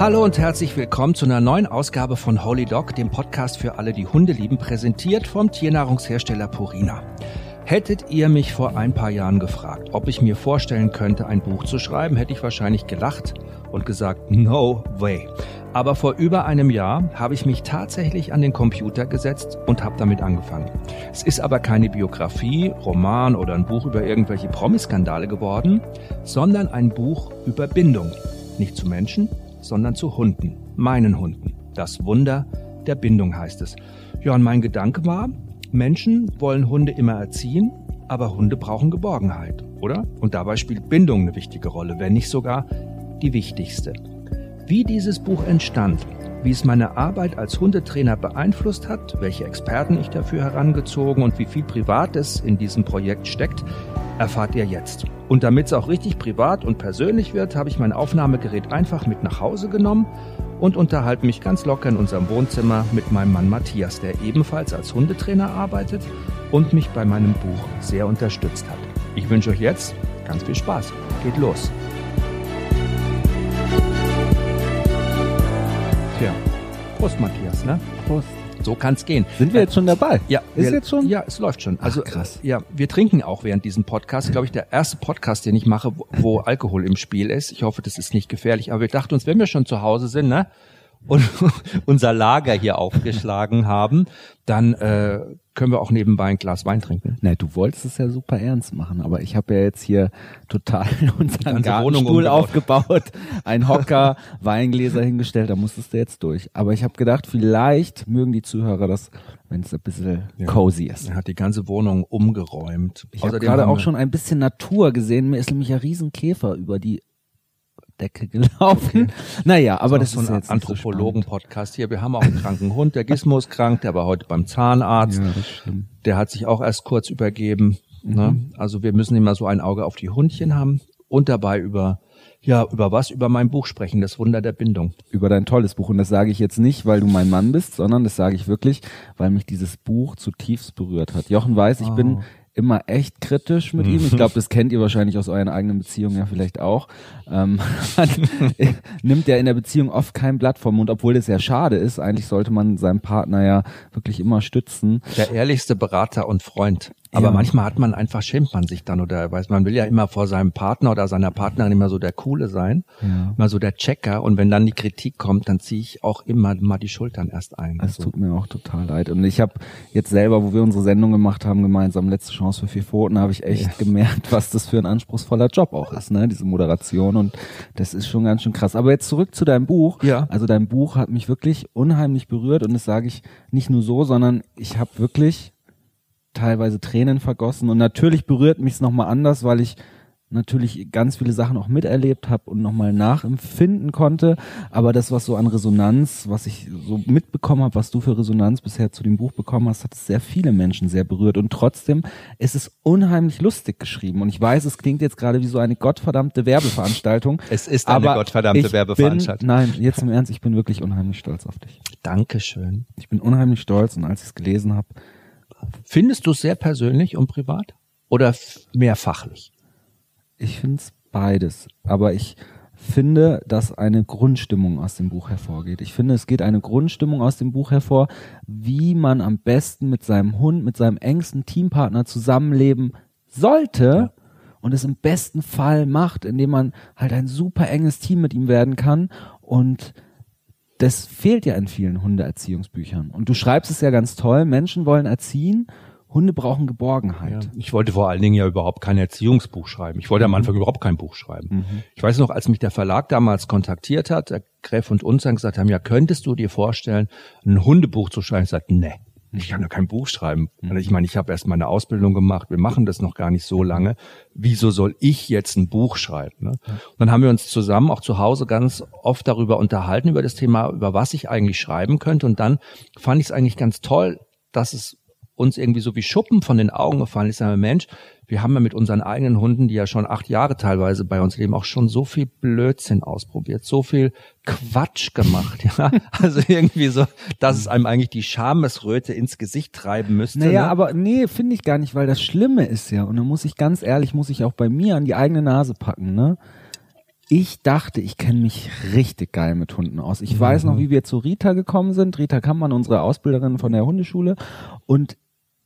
Hallo und herzlich willkommen zu einer neuen Ausgabe von Holy Dog, dem Podcast für alle, die Hunde lieben, präsentiert vom Tiernahrungshersteller Purina. Hättet ihr mich vor ein paar Jahren gefragt, ob ich mir vorstellen könnte, ein Buch zu schreiben, hätte ich wahrscheinlich gelacht und gesagt, no way. Aber vor über einem Jahr habe ich mich tatsächlich an den Computer gesetzt und habe damit angefangen. Es ist aber keine Biografie, Roman oder ein Buch über irgendwelche Promiskandale geworden, sondern ein Buch über Bindung. Nicht zu Menschen, sondern zu Hunden, meinen Hunden. Das Wunder der Bindung heißt es. Ja, und mein Gedanke war, Menschen wollen Hunde immer erziehen, aber Hunde brauchen Geborgenheit, oder? Und dabei spielt Bindung eine wichtige Rolle, wenn nicht sogar die wichtigste. Wie dieses Buch entstand, wie es meine Arbeit als Hundetrainer beeinflusst hat, welche Experten ich dafür herangezogen und wie viel Privates in diesem Projekt steckt, erfahrt ihr jetzt. Und damit es auch richtig privat und persönlich wird, habe ich mein Aufnahmegerät einfach mit nach Hause genommen und unterhalte mich ganz locker in unserem Wohnzimmer mit meinem Mann Matthias, der ebenfalls als Hundetrainer arbeitet und mich bei meinem Buch sehr unterstützt hat. Ich wünsche euch jetzt ganz viel Spaß. Geht los. Prost Matthias, ne? Prost. So kann's gehen. Sind wir jetzt schon dabei? Ja, ist wir, jetzt schon? Ja, es läuft schon. Also Ach, krass. Ja, wir trinken auch während diesem Podcast. Glaube ich, der erste Podcast, den ich mache, wo, wo Alkohol im Spiel ist. Ich hoffe, das ist nicht gefährlich. Aber wir dachten uns, wenn wir schon zu Hause sind, ne, und unser Lager hier aufgeschlagen haben, dann äh, können wir auch nebenbei ein Glas Wein trinken. Na, du wolltest es ja super ernst machen, aber ich habe ja jetzt hier total unseren ganze Wohnung Gartenstuhl aufgebaut, ein Hocker, Weingläser hingestellt, da musstest du jetzt durch. Aber ich habe gedacht, vielleicht mögen die Zuhörer das, wenn es ein bisschen cozy ist. Er hat die ganze Wohnung umgeräumt. Ich habe gerade auch schon ein bisschen Natur gesehen. Mir ist nämlich ein Riesenkäfer über die Decke gelaufen. Naja, aber das, noch ist so ein Anthropologen-Podcast hier. Wir haben auch einen kranken Hund, der Gizmo ist krank, der war heute beim Zahnarzt. Ja, das. Der hat sich auch erst kurz übergeben. Mhm. Ne? Also wir müssen immer so ein Auge auf die Hundchen haben und dabei über, ja, über was? Über mein Buch sprechen, das Wunder der Bindung. über dein tolles Buch. Und das sage ich jetzt nicht, weil du mein Mann bist, sondern das sage ich wirklich, weil mich dieses Buch zutiefst berührt hat. Jochen weiß, ich bin immer echt kritisch mit ihm. Ich glaube, das kennt ihr wahrscheinlich aus euren eigenen Beziehungen ja vielleicht auch. Ähm, nimmt ja in der Beziehung oft kein Blatt vom Mund, obwohl das ja schade ist. Eigentlich sollte man seinen Partner ja wirklich immer stützen. Der ehrlichste Berater und Freund. Aber Ja. manchmal hat man einfach, schämt man sich dann oder weiß, man will ja immer vor seinem Partner oder seiner Partnerin immer so der Coole sein, Ja. mal so der Checker. Und wenn dann die Kritik kommt, dann ziehe ich auch immer mal die Schultern erst ein. Es Also, tut mir auch total leid. Und ich habe jetzt selber, wo wir unsere Sendung gemacht haben, gemeinsam letzte Chance für vier Pfoten, habe ich echt gemerkt, was das für ein anspruchsvoller Job auch ist, ne? Diese Moderation. Und das ist schon ganz schön krass. Aber jetzt zurück zu deinem Buch. Ja. Also dein Buch hat mich wirklich unheimlich berührt und das sage ich nicht nur so, sondern ich habe wirklich teilweise Tränen vergossen. Und natürlich berührt mich es nochmal anders, weil ich natürlich ganz viele Sachen auch miterlebt habe und nochmal nachempfinden konnte. Aber das, was so an Resonanz, was ich so mitbekommen habe, was du für Resonanz bisher zu dem Buch bekommen hast, hat es sehr viele Menschen sehr berührt. Und trotzdem ist es unheimlich lustig geschrieben. Und ich weiß, es klingt jetzt gerade wie so eine gottverdammte Werbeveranstaltung. Es ist eine aber gottverdammte Werbeveranstaltung. Bin, nein, jetzt im Ernst, ich bin wirklich unheimlich stolz auf dich. Dankeschön. Ich bin unheimlich stolz und als ich es gelesen habe, Findest du es sehr persönlich und privat? Oder mehr fachlich? Ich finde es beides, aber ich finde, dass eine Grundstimmung aus dem Buch hervorgeht. Ich finde, es geht eine Grundstimmung aus dem Buch hervor, wie man am besten mit seinem Hund, mit seinem engsten Teampartner zusammenleben sollte und es im besten Fall macht, indem man halt ein super enges Team mit ihm werden kann und das fehlt ja in vielen Hundeerziehungsbüchern. Und du schreibst es ja ganz toll, Menschen wollen erziehen, Hunde brauchen Geborgenheit. Ich wollte vor allen Dingen ja überhaupt kein Erziehungsbuch schreiben. Ich wollte am Anfang überhaupt kein Buch schreiben. Ich weiß noch, als mich der Verlag damals kontaktiert hat, der Gräf und uns dann gesagt haben, ja, könntest du dir vorstellen, ein Hundebuch zu schreiben? Ich sagte, nee, ich kann ja kein Buch schreiben. Also Ich meine, ich habe erst meine Ausbildung gemacht, wir machen das noch gar nicht so lange. Wieso soll ich jetzt ein Buch schreiben? Ne? Und dann haben wir uns zusammen auch zu Hause ganz oft darüber unterhalten, über das Thema, über was ich eigentlich schreiben könnte. Und dann fand ich es eigentlich ganz toll, dass es uns irgendwie so wie Schuppen von den Augen gefallen ist. Ich sage, Mensch, wir haben ja mit unseren eigenen Hunden, die ja schon acht Jahre teilweise bei uns leben, auch schon so viel Blödsinn ausprobiert, so viel Quatsch gemacht. Ja? Also irgendwie so, dass es einem eigentlich die Schamesröte ins Gesicht treiben müsste. Naja, ne? aber nee, finde ich gar nicht, weil das Schlimme ist ja, und da muss ich ganz ehrlich, muss ich auch bei mir an die eigene Nase packen, ne? ich dachte, ich kenne mich richtig geil mit Hunden aus. Ich weiß noch, wie wir zu Rita gekommen sind. Rita Kammmann, unsere Ausbilderin von der Hundeschule. Und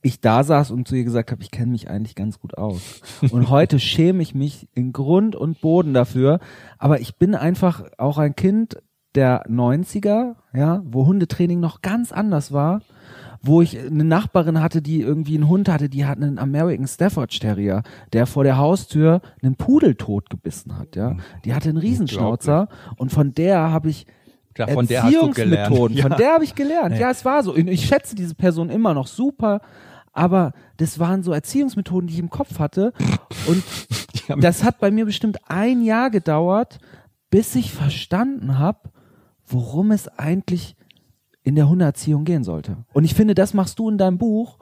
ich da saß und zu ihr gesagt habe, ich kenne mich eigentlich ganz gut aus. Und heute schäme ich mich in Grund und Boden dafür. Aber ich bin einfach auch ein Kind der 90er, ja, wo Hundetraining noch ganz anders war wo ich eine Nachbarin hatte, die irgendwie einen Hund hatte, die hat einen American Stafford Terrier, der vor der Haustür einen Pudel tot gebissen hat, ja. Die hatte einen Riesenschnauzer und von der habe ich ja, von der hast du gelernt. Von ja. der habe ich gelernt. Ja, es war so. Ich schätze diese Person immer noch super, aber das waren so Erziehungsmethoden, die ich im Kopf hatte. Und das hat bei mir bestimmt ein Jahr gedauert, bis ich verstanden habe, worum es eigentlich in der Hundeerziehung gehen sollte. Und ich finde, das machst du in deinem Buch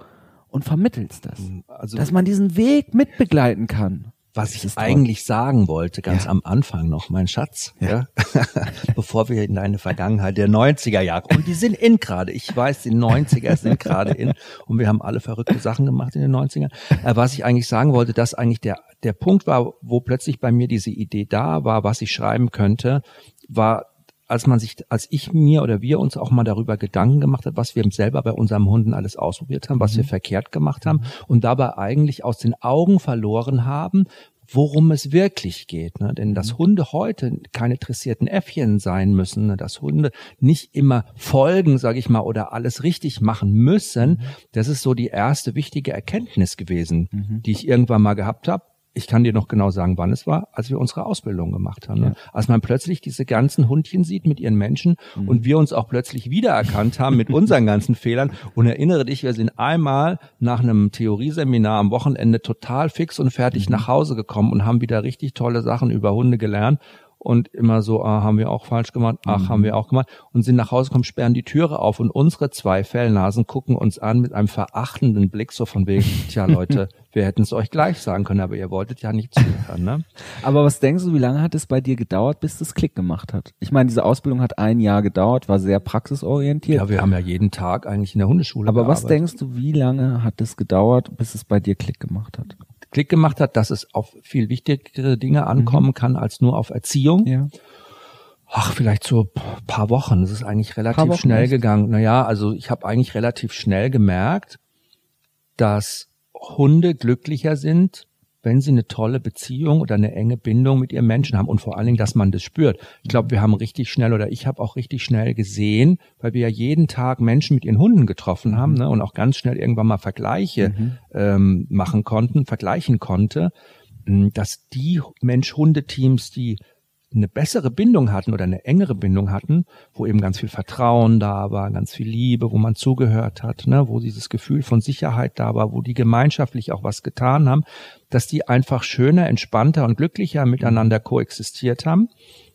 und vermittelst das. Also, dass man diesen Weg mitbegleiten kann. Was ich eigentlich sagen wollte, ganz ja. am Anfang noch, mein Schatz, ja. ja. bevor wir in deine Vergangenheit der 90er Jahre, und die sind in gerade, ich weiß, die 90er sind gerade in, und wir haben alle verrückte Sachen gemacht in den 90ern. Äh, was ich eigentlich sagen wollte, dass eigentlich der, der Punkt war, wo plötzlich bei mir diese Idee da war, was ich schreiben könnte, war als man sich, als ich mir oder wir uns auch mal darüber Gedanken gemacht hat, was wir selber bei unserem Hunden alles ausprobiert haben, was mhm. wir verkehrt gemacht haben und dabei eigentlich aus den Augen verloren haben, worum es wirklich geht. Ne? Denn dass mhm. Hunde heute keine dressierten Äffchen sein müssen, ne? dass Hunde nicht immer folgen, sage ich mal, oder alles richtig machen müssen, mhm. das ist so die erste wichtige Erkenntnis gewesen, mhm. die ich irgendwann mal gehabt habe ich kann dir noch genau sagen, wann es war, als wir unsere Ausbildung gemacht haben. Ne? Ja. Als man plötzlich diese ganzen Hundchen sieht mit ihren Menschen mhm. und wir uns auch plötzlich wiedererkannt haben mit unseren ganzen Fehlern. Und erinnere dich, wir sind einmal nach einem Theorieseminar am Wochenende total fix und fertig mhm. nach Hause gekommen und haben wieder richtig tolle Sachen über Hunde gelernt und immer so, ah, haben wir auch falsch gemacht, ach, mhm. haben wir auch gemacht und sind nach Hause gekommen, sperren die Türe auf und unsere zwei Fellnasen gucken uns an mit einem verachtenden Blick so von wegen, tja Leute, wir hätten es euch gleich sagen können, aber ihr wolltet ja nicht zuhören. Ne? Aber was denkst du, wie lange hat es bei dir gedauert, bis das Klick gemacht hat? Ich meine, diese Ausbildung hat ein Jahr gedauert, war sehr praxisorientiert. Ja, wir haben ja jeden Tag eigentlich in der Hundeschule Aber gearbeitet. was denkst du, wie lange hat es gedauert, bis es bei dir Klick gemacht hat? Klick gemacht hat, dass es auf viel wichtigere Dinge ankommen mhm. kann als nur auf Erziehung. Ja. Ach, vielleicht so paar Wochen. Das ist eigentlich relativ schnell echt? gegangen. Naja, also ich habe eigentlich relativ schnell gemerkt, dass Hunde glücklicher sind, wenn sie eine tolle Beziehung oder eine enge Bindung mit ihrem Menschen haben und vor allen Dingen, dass man das spürt. Ich glaube, wir haben richtig schnell oder ich habe auch richtig schnell gesehen, weil wir ja jeden Tag Menschen mit ihren Hunden getroffen haben ne, und auch ganz schnell irgendwann mal Vergleiche mhm. ähm, machen konnten, vergleichen konnte, dass die Mensch-Hunde-Teams, die eine bessere Bindung hatten oder eine engere Bindung hatten, wo eben ganz viel Vertrauen da war, ganz viel Liebe, wo man zugehört hat, ne, wo dieses Gefühl von Sicherheit da war, wo die gemeinschaftlich auch was getan haben, dass die einfach schöner, entspannter und glücklicher miteinander koexistiert haben,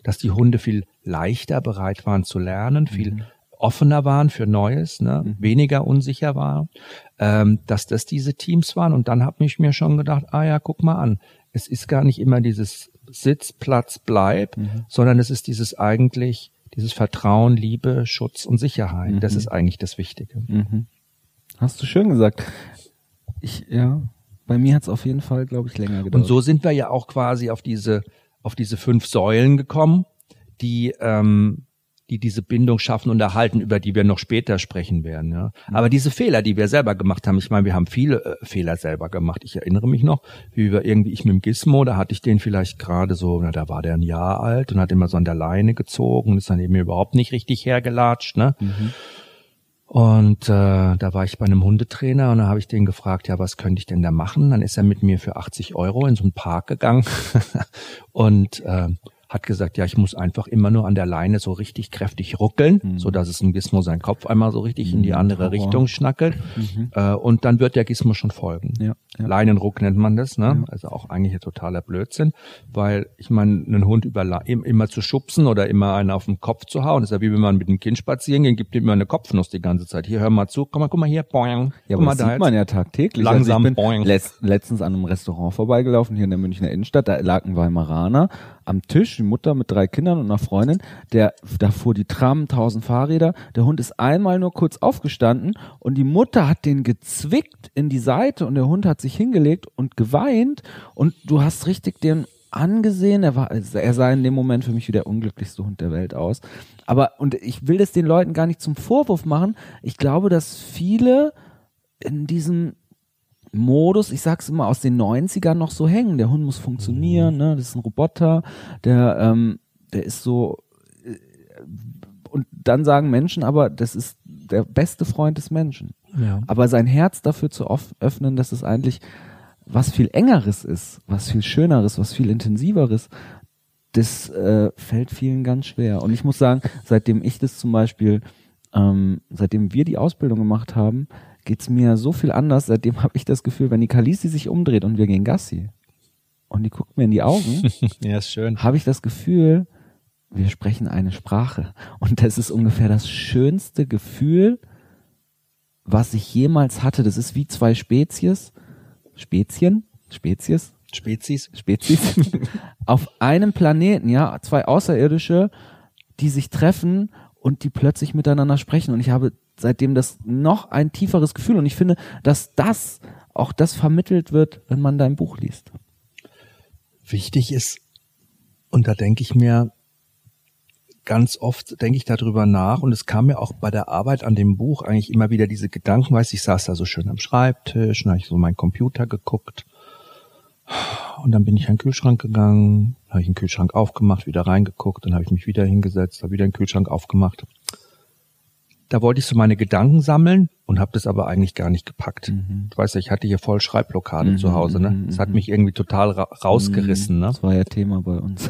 dass die Hunde viel leichter bereit waren zu lernen, viel mhm. offener waren für Neues, ne, mhm. weniger unsicher waren, ähm, dass das diese Teams waren. Und dann habe ich mir schon gedacht, ah ja, guck mal an, es ist gar nicht immer dieses Sitz, Platz, bleib, mhm. sondern es ist dieses eigentlich, dieses Vertrauen, Liebe, Schutz und Sicherheit. Mhm. Das ist eigentlich das Wichtige. Mhm. Hast du schön gesagt. Ich, ja, bei mir hat es auf jeden Fall, glaube ich, länger gedauert. Und so sind wir ja auch quasi auf diese, auf diese fünf Säulen gekommen, die ähm, die diese Bindung schaffen und erhalten, über die wir noch später sprechen werden. Ja. Aber diese Fehler, die wir selber gemacht haben, ich meine, wir haben viele äh, Fehler selber gemacht. Ich erinnere mich noch, wie wir irgendwie, ich mit dem Gizmo, da hatte ich den vielleicht gerade so, na, da war der ein Jahr alt und hat immer so an der Leine gezogen und ist dann eben überhaupt nicht richtig hergelatscht. Ne? Mhm. Und äh, da war ich bei einem Hundetrainer und da habe ich den gefragt, ja, was könnte ich denn da machen? Dann ist er mit mir für 80 Euro in so einen Park gegangen und äh, hat gesagt, ja, ich muss einfach immer nur an der Leine so richtig kräftig ruckeln, mhm. so dass es ein Gizmo seinen Kopf einmal so richtig in die mhm. andere Horror. Richtung schnackelt. Mhm. Äh, und dann wird der Gizmo schon folgen. Ja, ja. Leinenruck nennt man das, ne? Ja. Also auch eigentlich ein totaler Blödsinn, weil ich meine, einen Hund über immer zu schubsen oder immer einen auf den Kopf zu hauen, ist ja wie wenn man mit einem Kind spazieren geht, gibt ihm immer eine Kopfnuss die ganze Zeit. Hier, hör mal zu, komm mal, guck mal hier, boing. Ja, aber mal, das da sieht man ja tagtäglich. Langsam, also ich bin boing. Letzt, letztens an einem Restaurant vorbeigelaufen hier in der Münchner Innenstadt, da lag ein Weimaraner am Tisch, die Mutter mit drei Kindern und einer Freundin, der, da fuhr die Tram, tausend Fahrräder, der Hund ist einmal nur kurz aufgestanden und die Mutter hat den gezwickt in die Seite und der Hund hat sich hingelegt und geweint und du hast richtig den angesehen. Er war, er sah in dem Moment für mich wie der unglücklichste Hund der Welt aus. Aber, und ich will das den Leuten gar nicht zum Vorwurf machen. Ich glaube, dass viele in diesem Modus, ich sag's immer, aus den 90ern noch so hängen. Der Hund muss funktionieren, mhm. ne? Das ist ein Roboter, der, ähm, der ist so, äh, und dann sagen Menschen aber, das ist der beste Freund des Menschen. Ja. Aber sein Herz dafür zu öffnen, dass es eigentlich was viel engeres ist, was viel schöneres, was viel intensiveres, das äh, fällt vielen ganz schwer. Und ich muss sagen, seitdem ich das zum Beispiel, ähm, seitdem wir die Ausbildung gemacht haben, geht's mir so viel anders. Seitdem habe ich das Gefühl, wenn die Kalisi sich umdreht und wir gehen Gassi und die guckt mir in die Augen, ja, ist schön. habe ich das Gefühl, wir sprechen eine Sprache. Und das ist ungefähr das schönste Gefühl, was ich jemals hatte. Das ist wie zwei Spezies, Spezien, Spezies, Spezies, Spezies, auf einem Planeten, ja, zwei Außerirdische, die sich treffen und die plötzlich miteinander sprechen. Und ich habe seitdem das noch ein tieferes Gefühl. Und ich finde, dass das auch das vermittelt wird, wenn man dein Buch liest. Wichtig ist, und da denke ich mir, ganz oft denke ich darüber nach und es kam mir auch bei der Arbeit an dem Buch eigentlich immer wieder diese Gedanken, weiß ich saß da so schön am Schreibtisch und habe ich so meinen Computer geguckt und dann bin ich an den Kühlschrank gegangen, habe ich den Kühlschrank aufgemacht, wieder reingeguckt, dann habe ich mich wieder hingesetzt, habe wieder den Kühlschrank aufgemacht da wollte ich so meine Gedanken sammeln und habe das aber eigentlich gar nicht gepackt. Mhm. Du weißt ja, ich hatte hier voll Schreibblockade mhm. zu Hause, ne? Das hat mhm. mich irgendwie total ra rausgerissen, ne? Das war ja Thema bei uns.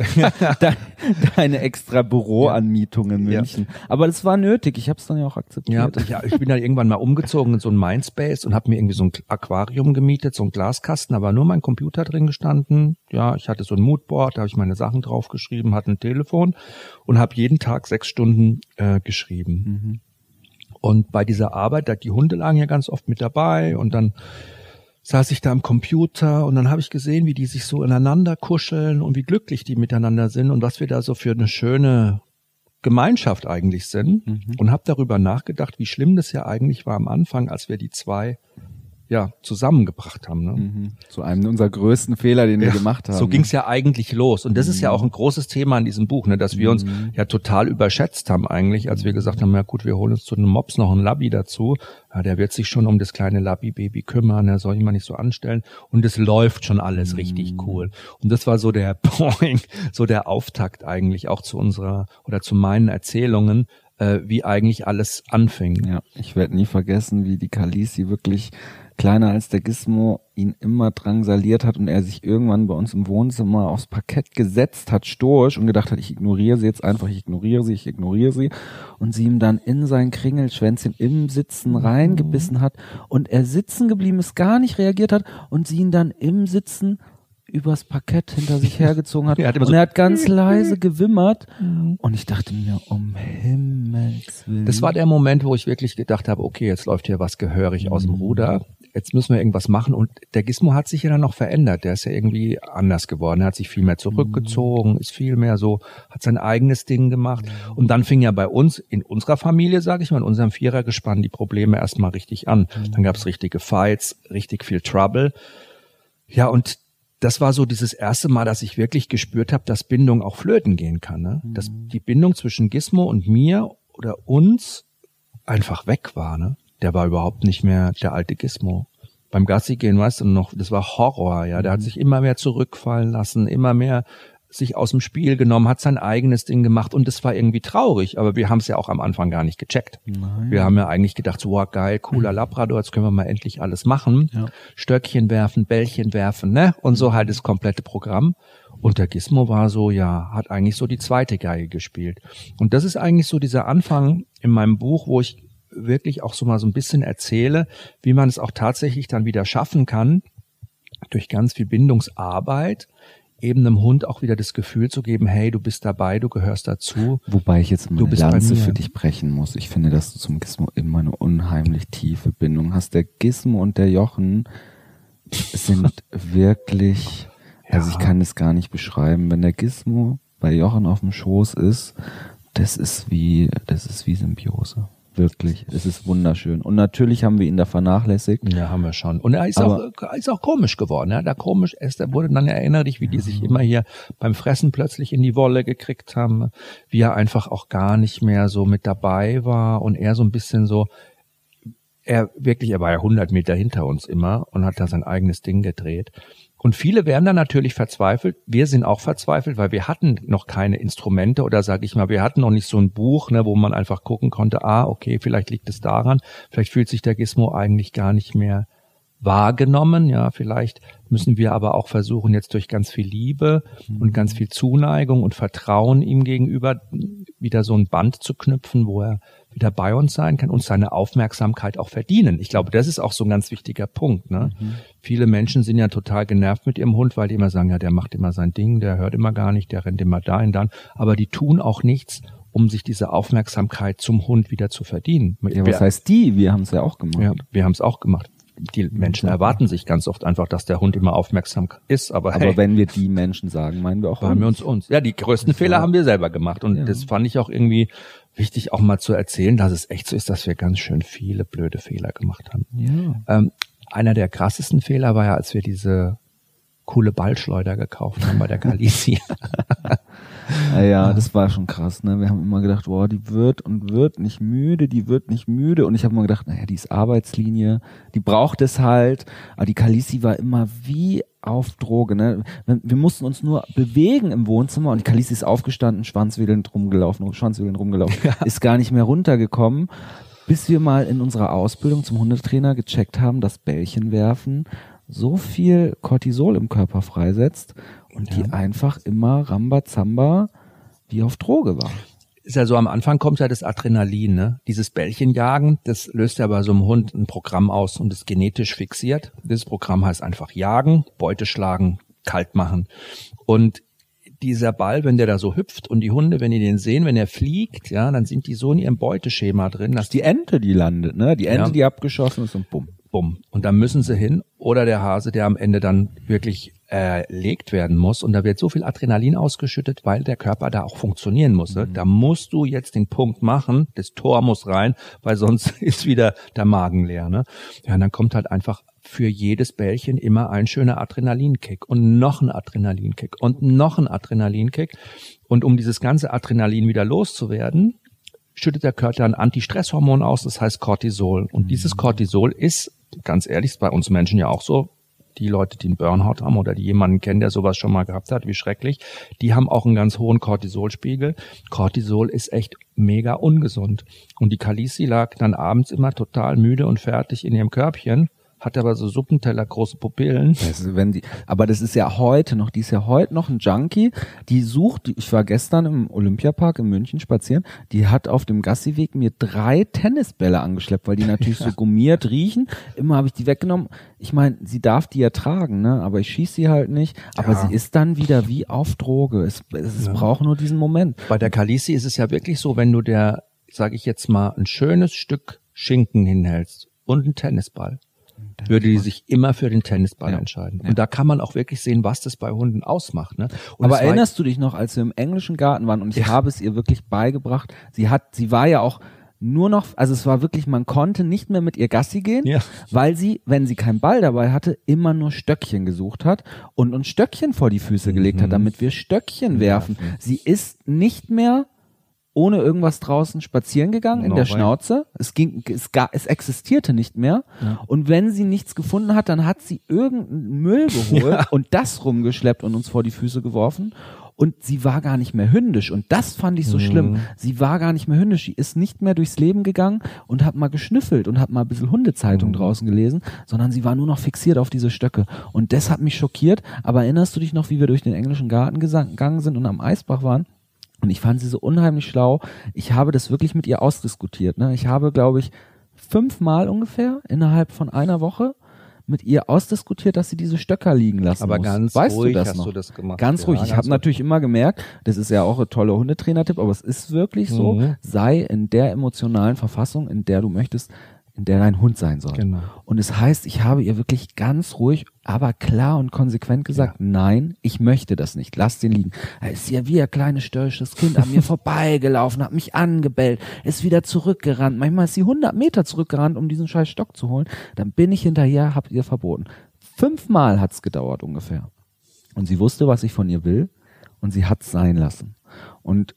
Deine extra Büroanmietung in München. Ja. Aber das war nötig, ich habe es dann ja auch akzeptiert. Ja, ja, ich bin dann irgendwann mal umgezogen in so ein Mindspace und habe mir irgendwie so ein Aquarium gemietet, so ein Glaskasten, aber nur mein Computer drin gestanden. Ja, ich hatte so ein Moodboard, da habe ich meine Sachen draufgeschrieben, hatte ein Telefon und habe jeden Tag sechs Stunden äh, geschrieben. Mhm. Und bei dieser Arbeit, da die Hunde lagen ja ganz oft mit dabei und dann saß ich da am Computer und dann habe ich gesehen, wie die sich so ineinander kuscheln und wie glücklich die miteinander sind und was wir da so für eine schöne Gemeinschaft eigentlich sind mhm. und habe darüber nachgedacht, wie schlimm das ja eigentlich war am Anfang, als wir die zwei ja, zusammengebracht haben. Ne? Mhm. Zu einem unserer größten Fehler, den ja, wir gemacht haben. So ging's ja eigentlich los. Und das mhm. ist ja mhm. auch ein großes Thema in diesem Buch, ne, dass wir uns mhm. ja total überschätzt haben eigentlich, als wir gesagt haben, ja gut, wir holen uns zu einem Mops noch einen Labby dazu. Ja, der wird sich schon um das kleine Labby-Baby kümmern, er soll ihn mal nicht so anstellen. Und es läuft schon alles mhm. richtig cool. Und das war so der Point, so der Auftakt eigentlich auch zu unserer oder zu meinen Erzählungen, äh, wie eigentlich alles anfing. Ja, ich werde nie vergessen, wie die Kalisi wirklich kleiner als der Gizmo ihn immer drangsaliert hat und er sich irgendwann bei uns im Wohnzimmer aufs Parkett gesetzt hat, stoisch und gedacht hat, ich ignoriere sie jetzt einfach, ich ignoriere sie, ich ignoriere sie und sie ihm dann in sein Kringelschwänzchen im Sitzen mhm. reingebissen hat und er sitzen geblieben ist, gar nicht reagiert hat und sie ihn dann im Sitzen übers Parkett hinter sich hergezogen hat. und so er hat ganz leise gewimmert. Mhm. Und ich dachte mir, um Himmels Willen. Das war der Moment, wo ich wirklich gedacht habe, okay, jetzt läuft hier was gehörig aus dem mhm. Ruder jetzt müssen wir irgendwas machen. Und der Gizmo hat sich ja dann noch verändert. Der ist ja irgendwie anders geworden. Er hat sich viel mehr zurückgezogen, mhm. ist viel mehr so, hat sein eigenes Ding gemacht. Mhm. Und dann fing ja bei uns, in unserer Familie, sage ich mal, in unserem Vierergespann, die Probleme erstmal richtig an. Mhm. Dann gab's richtige Fights, richtig viel Trouble. Ja, und das war so dieses erste Mal, dass ich wirklich gespürt habe, dass Bindung auch flöten gehen kann. Ne? Dass mhm. die Bindung zwischen Gizmo und mir oder uns einfach weg war. Ne? Der war überhaupt nicht mehr der alte Gizmo. Beim Gassi gehen, weißt du noch, das war Horror, ja. Der hat mhm. sich immer mehr zurückfallen lassen, immer mehr sich aus dem Spiel genommen, hat sein eigenes Ding gemacht und das war irgendwie traurig, aber wir haben es ja auch am Anfang gar nicht gecheckt. Nein. Wir haben ja eigentlich gedacht, so wow, geil, cooler Labrador, jetzt können wir mal endlich alles machen. Ja. Stöckchen werfen, Bällchen werfen, ne? Und so halt das komplette Programm. Und der Gizmo war so, ja, hat eigentlich so die zweite Geige gespielt. Und das ist eigentlich so dieser Anfang in meinem Buch, wo ich wirklich auch so mal so ein bisschen erzähle, wie man es auch tatsächlich dann wieder schaffen kann, durch ganz viel Bindungsarbeit, eben einem Hund auch wieder das Gefühl zu geben, hey, du bist dabei, du gehörst dazu. Wobei ich jetzt mal eine Lanze für dich brechen muss. Ich finde, dass du zum Gizmo immer eine unheimlich tiefe Bindung hast. Der Gizmo und der Jochen sind wirklich, also ich kann es gar nicht beschreiben. Wenn der Gizmo bei Jochen auf dem Schoß ist, das ist wie, das ist wie Symbiose. Wirklich, es ist wunderschön. Und natürlich haben wir ihn da vernachlässigt. Ja, haben wir schon. Und er ist, auch, ist auch komisch geworden. Ja? Da komisch ist, er wurde dann erinnert wie die sich immer hier beim Fressen plötzlich in die Wolle gekriegt haben, wie er einfach auch gar nicht mehr so mit dabei war und er so ein bisschen so, er wirklich, er war ja 100 Meter hinter uns immer und hat da sein eigenes Ding gedreht. Und viele werden dann natürlich verzweifelt. Wir sind auch verzweifelt, weil wir hatten noch keine Instrumente oder sage ich mal, wir hatten noch nicht so ein Buch, ne, wo man einfach gucken konnte, ah, okay, vielleicht liegt es daran, vielleicht fühlt sich der Gizmo eigentlich gar nicht mehr wahrgenommen. Ja, vielleicht müssen wir aber auch versuchen, jetzt durch ganz viel Liebe und ganz viel Zuneigung und Vertrauen ihm gegenüber wieder so ein Band zu knüpfen, wo er wieder bei uns sein kann und seine Aufmerksamkeit auch verdienen. Ich glaube, das ist auch so ein ganz wichtiger Punkt. Ne? Mhm. Viele Menschen sind ja total genervt mit ihrem Hund, weil die immer sagen, ja, der macht immer sein Ding, der hört immer gar nicht, der rennt immer dahin dann. Aber die tun auch nichts, um sich diese Aufmerksamkeit zum Hund wieder zu verdienen. Ja, was heißt die? Wir haben es ja auch gemacht. Ja, wir haben es auch gemacht die Menschen erwarten sich ganz oft einfach, dass der Hund immer aufmerksam ist. Aber, aber hey, wenn wir die Menschen sagen, meinen wir auch meinen wir uns uns. Ja, die größten Fehler haben wir selber gemacht und ja. das fand ich auch irgendwie wichtig, auch mal zu erzählen, dass es echt so ist, dass wir ganz schön viele blöde Fehler gemacht haben. Ja. Ähm, einer der krassesten Fehler war ja, als wir diese coole Ballschleuder gekauft haben bei der Kalisi. ja, ja, das war schon krass, ne? Wir haben immer gedacht, boah, die wird und wird nicht müde, die wird nicht müde. Und ich habe immer gedacht, naja, die ist Arbeitslinie, die braucht es halt. Aber die Kalisi war immer wie auf Droge, ne? Wir mussten uns nur bewegen im Wohnzimmer und die Kalisi ist aufgestanden, schwanzwedelnd rumgelaufen, schwanzwedelnd rumgelaufen, ja. ist gar nicht mehr runtergekommen bis wir mal in unserer Ausbildung zum Hundetrainer gecheckt haben, dass Bällchen werfen so viel Cortisol im Körper freisetzt und ja. die einfach immer Rambazamba wie auf Droge war. Ist ja so, am Anfang kommt ja das Adrenalin, ne? Dieses Bällchenjagen, das löst ja bei so einem Hund ein Programm aus und ist genetisch fixiert. Dieses Programm heißt einfach jagen, Beute schlagen, kalt machen. Und dieser Ball, wenn der da so hüpft und die Hunde, wenn die den sehen, wenn er fliegt, ja, dann sind die so in ihrem Beuteschema drin. Dass die Ente, die landet, ne? Die Ente, ja. die abgeschossen ist und bumm bumm. Und da müssen sie hin. Oder der Hase, der am Ende dann wirklich erlegt werden muss. Und da wird so viel Adrenalin ausgeschüttet, weil der Körper da auch funktionieren muss. Mhm. Da musst du jetzt den Punkt machen, das Tor muss rein, weil sonst ist wieder der Magen leer. Ne? Ja, und dann kommt halt einfach für jedes Bällchen immer ein schöner Adrenalinkick und noch ein Adrenalinkick und noch ein Adrenalinkick. Und um dieses ganze Adrenalin wieder loszuwerden, schüttet der Körper ein Antistresshormon aus, das heißt Cortisol. Und dieses Cortisol ist ganz ehrlich, ist bei uns Menschen ja auch so, die Leute, die einen Burnout haben oder die jemanden kennen, der sowas schon mal gehabt hat, wie schrecklich, die haben auch einen ganz hohen Cortisolspiegel. Cortisol ist echt mega ungesund. Und die Kalisi lag dann abends immer total müde und fertig in ihrem Körbchen hat aber so Suppenteller große Pupillen. Also wenn die, aber das ist ja heute noch, die ist ja heute noch ein Junkie, die sucht, ich war gestern im Olympiapark in München spazieren, die hat auf dem Gassiweg mir drei Tennisbälle angeschleppt, weil die natürlich ja. so gummiert riechen. Immer habe ich die weggenommen. Ich meine, sie darf die ja tragen, ne? aber ich schieße sie halt nicht. Aber ja. sie ist dann wieder wie auf Droge. Es, es ja. braucht nur diesen Moment. Bei der Kalisi ist es ja wirklich so, wenn du der, sage ich jetzt mal, ein schönes Stück Schinken hinhältst und einen Tennisball würde die sich immer für den Tennisball ja. entscheiden. Und da kann man auch wirklich sehen, was das bei Hunden ausmacht. Ne? Aber erinnerst du dich noch, als wir im englischen Garten waren und ich ja. habe es ihr wirklich beigebracht, sie hat, sie war ja auch nur noch, also es war wirklich, man konnte nicht mehr mit ihr Gassi gehen, ja. weil sie, wenn sie keinen Ball dabei hatte, immer nur Stöckchen gesucht hat und uns Stöckchen vor die Füße gelegt mhm. hat, damit wir Stöckchen werfen. Sie ist nicht mehr ohne irgendwas draußen spazieren gegangen in der Schnauze. Es ging, es, gar, es existierte nicht mehr. Ja. Und wenn sie nichts gefunden hat, dann hat sie irgendeinen Müll geholt ja. und das rumgeschleppt und uns vor die Füße geworfen. Und sie war gar nicht mehr hündisch. Und das fand ich so mhm. schlimm. Sie war gar nicht mehr hündisch. Sie ist nicht mehr durchs Leben gegangen und hat mal geschnüffelt und hat mal ein bisschen Hundezeitung mhm. draußen gelesen, sondern sie war nur noch fixiert auf diese Stöcke. Und das hat mich schockiert. Aber erinnerst du dich noch, wie wir durch den englischen Garten gegangen sind und am Eisbach waren? Und ich fand sie so unheimlich schlau. Ich habe das wirklich mit ihr ausdiskutiert. Ne? Ich habe, glaube ich, fünfmal ungefähr innerhalb von einer Woche mit ihr ausdiskutiert, dass sie diese Stöcker liegen lassen Aber muss. ganz weißt ruhig du das hast noch? du das gemacht. Ganz ja, ruhig. Ich habe natürlich immer gemerkt, das ist ja auch ein toller Hundetrainer-Tipp, aber es ist wirklich so, mhm. sei in der emotionalen Verfassung, in der du möchtest, in der dein Hund sein soll. Genau. Und es heißt, ich habe ihr wirklich ganz ruhig, aber klar und konsequent gesagt, nein, ich möchte das nicht, lass den liegen. Er ist ja wie ein kleines störrisches Kind an mir vorbeigelaufen, hat mich angebellt, ist wieder zurückgerannt. Manchmal ist sie 100 Meter zurückgerannt, um diesen scheiß Stock zu holen. Dann bin ich hinterher, hab ihr verboten. Fünfmal hat's gedauert ungefähr. Und sie wusste, was ich von ihr will und sie hat's sein lassen. Und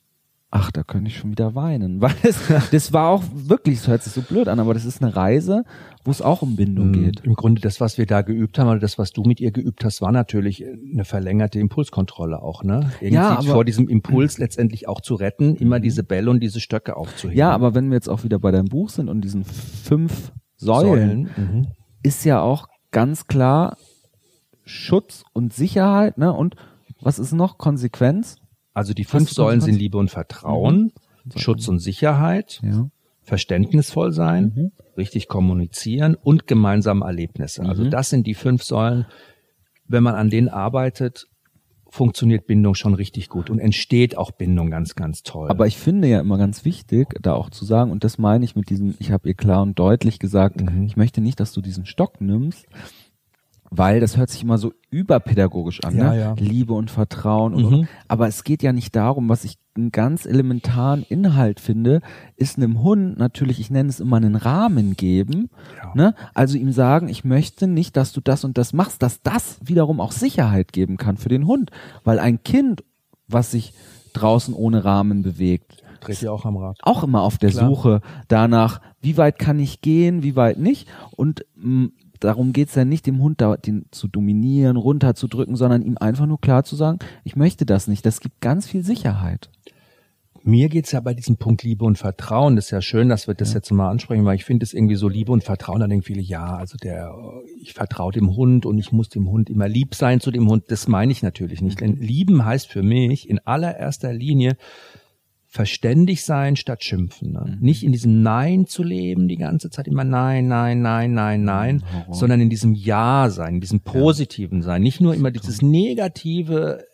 ach, da könnte ich schon wieder weinen, weil es, das war auch wirklich, es hört sich so blöd an, aber das ist eine Reise, wo es auch um Bindung Mhm. geht. Im Grunde das, was wir da geübt haben, oder das, was du mit ihr geübt hast, war natürlich eine verlängerte Impulskontrolle auch, ne? Irgendwie Ja, aber- vor diesem Impuls letztendlich auch zu retten, immer diese Bälle und diese Stöcke aufzuheben. Ja, aber wenn wir jetzt auch wieder bei deinem Buch sind und diesen fünf Säulen, Mhm. ist ja auch ganz klar Schutz und Sicherheit, ne? Und was ist noch? Konsequenz? Also die fünf Säulen sind? Liebe und Vertrauen, Schutz und Sicherheit, Ja. verständnisvoll sein, Mhm. richtig kommunizieren und gemeinsame Erlebnisse. Also Mhm. das sind die fünf Säulen. Wenn man an denen arbeitet, funktioniert Bindung schon richtig gut und entsteht auch Bindung ganz, ganz toll. Aber ich finde ja immer ganz wichtig, da auch zu sagen, und das meine ich mit diesem, ich habe ihr klar und deutlich gesagt, Mhm. ich möchte nicht, dass du diesen Stock nimmst, weil das hört sich immer so überpädagogisch an, Ja, ne? ja. Liebe und Vertrauen. Und, Mhm. und, aber es geht ja nicht darum, was ich einen ganz elementaren Inhalt finde, ist einem Hund natürlich, ich nenne es immer einen Rahmen geben. Ja. Ne? Also ihm sagen, ich möchte nicht, dass du das und das machst, dass das wiederum auch Sicherheit geben kann für den Hund. Weil ein Kind, was sich draußen ohne Rahmen bewegt, dreht ihr auch am Rad. auch immer auf der Klar. Suche danach, wie weit kann ich gehen, wie weit nicht. Und mh, darum geht's ja nicht, dem Hund da, den zu dominieren, runterzudrücken, sondern ihm einfach nur klar zu sagen, ich möchte das nicht. Das gibt ganz viel Sicherheit. Mir geht's ja bei diesem Punkt Liebe und Vertrauen. Das ist ja schön, dass wir das jetzt mal ansprechen, weil ich finde es irgendwie so Liebe und Vertrauen. Da denken viele, ja, also der, ich vertraue dem Hund und ich muss dem Hund immer lieb sein zu dem Hund. Das meine ich natürlich nicht. Denn lieben heißt für mich in allererster Linie verständig sein statt schimpfen. Ne? Nicht in diesem Nein zu leben, die ganze Zeit immer Nein, Nein, Nein, Nein, Nein, Horror. sondern in diesem Ja sein, in diesem Positiven sein. Nicht nur immer dieses Negative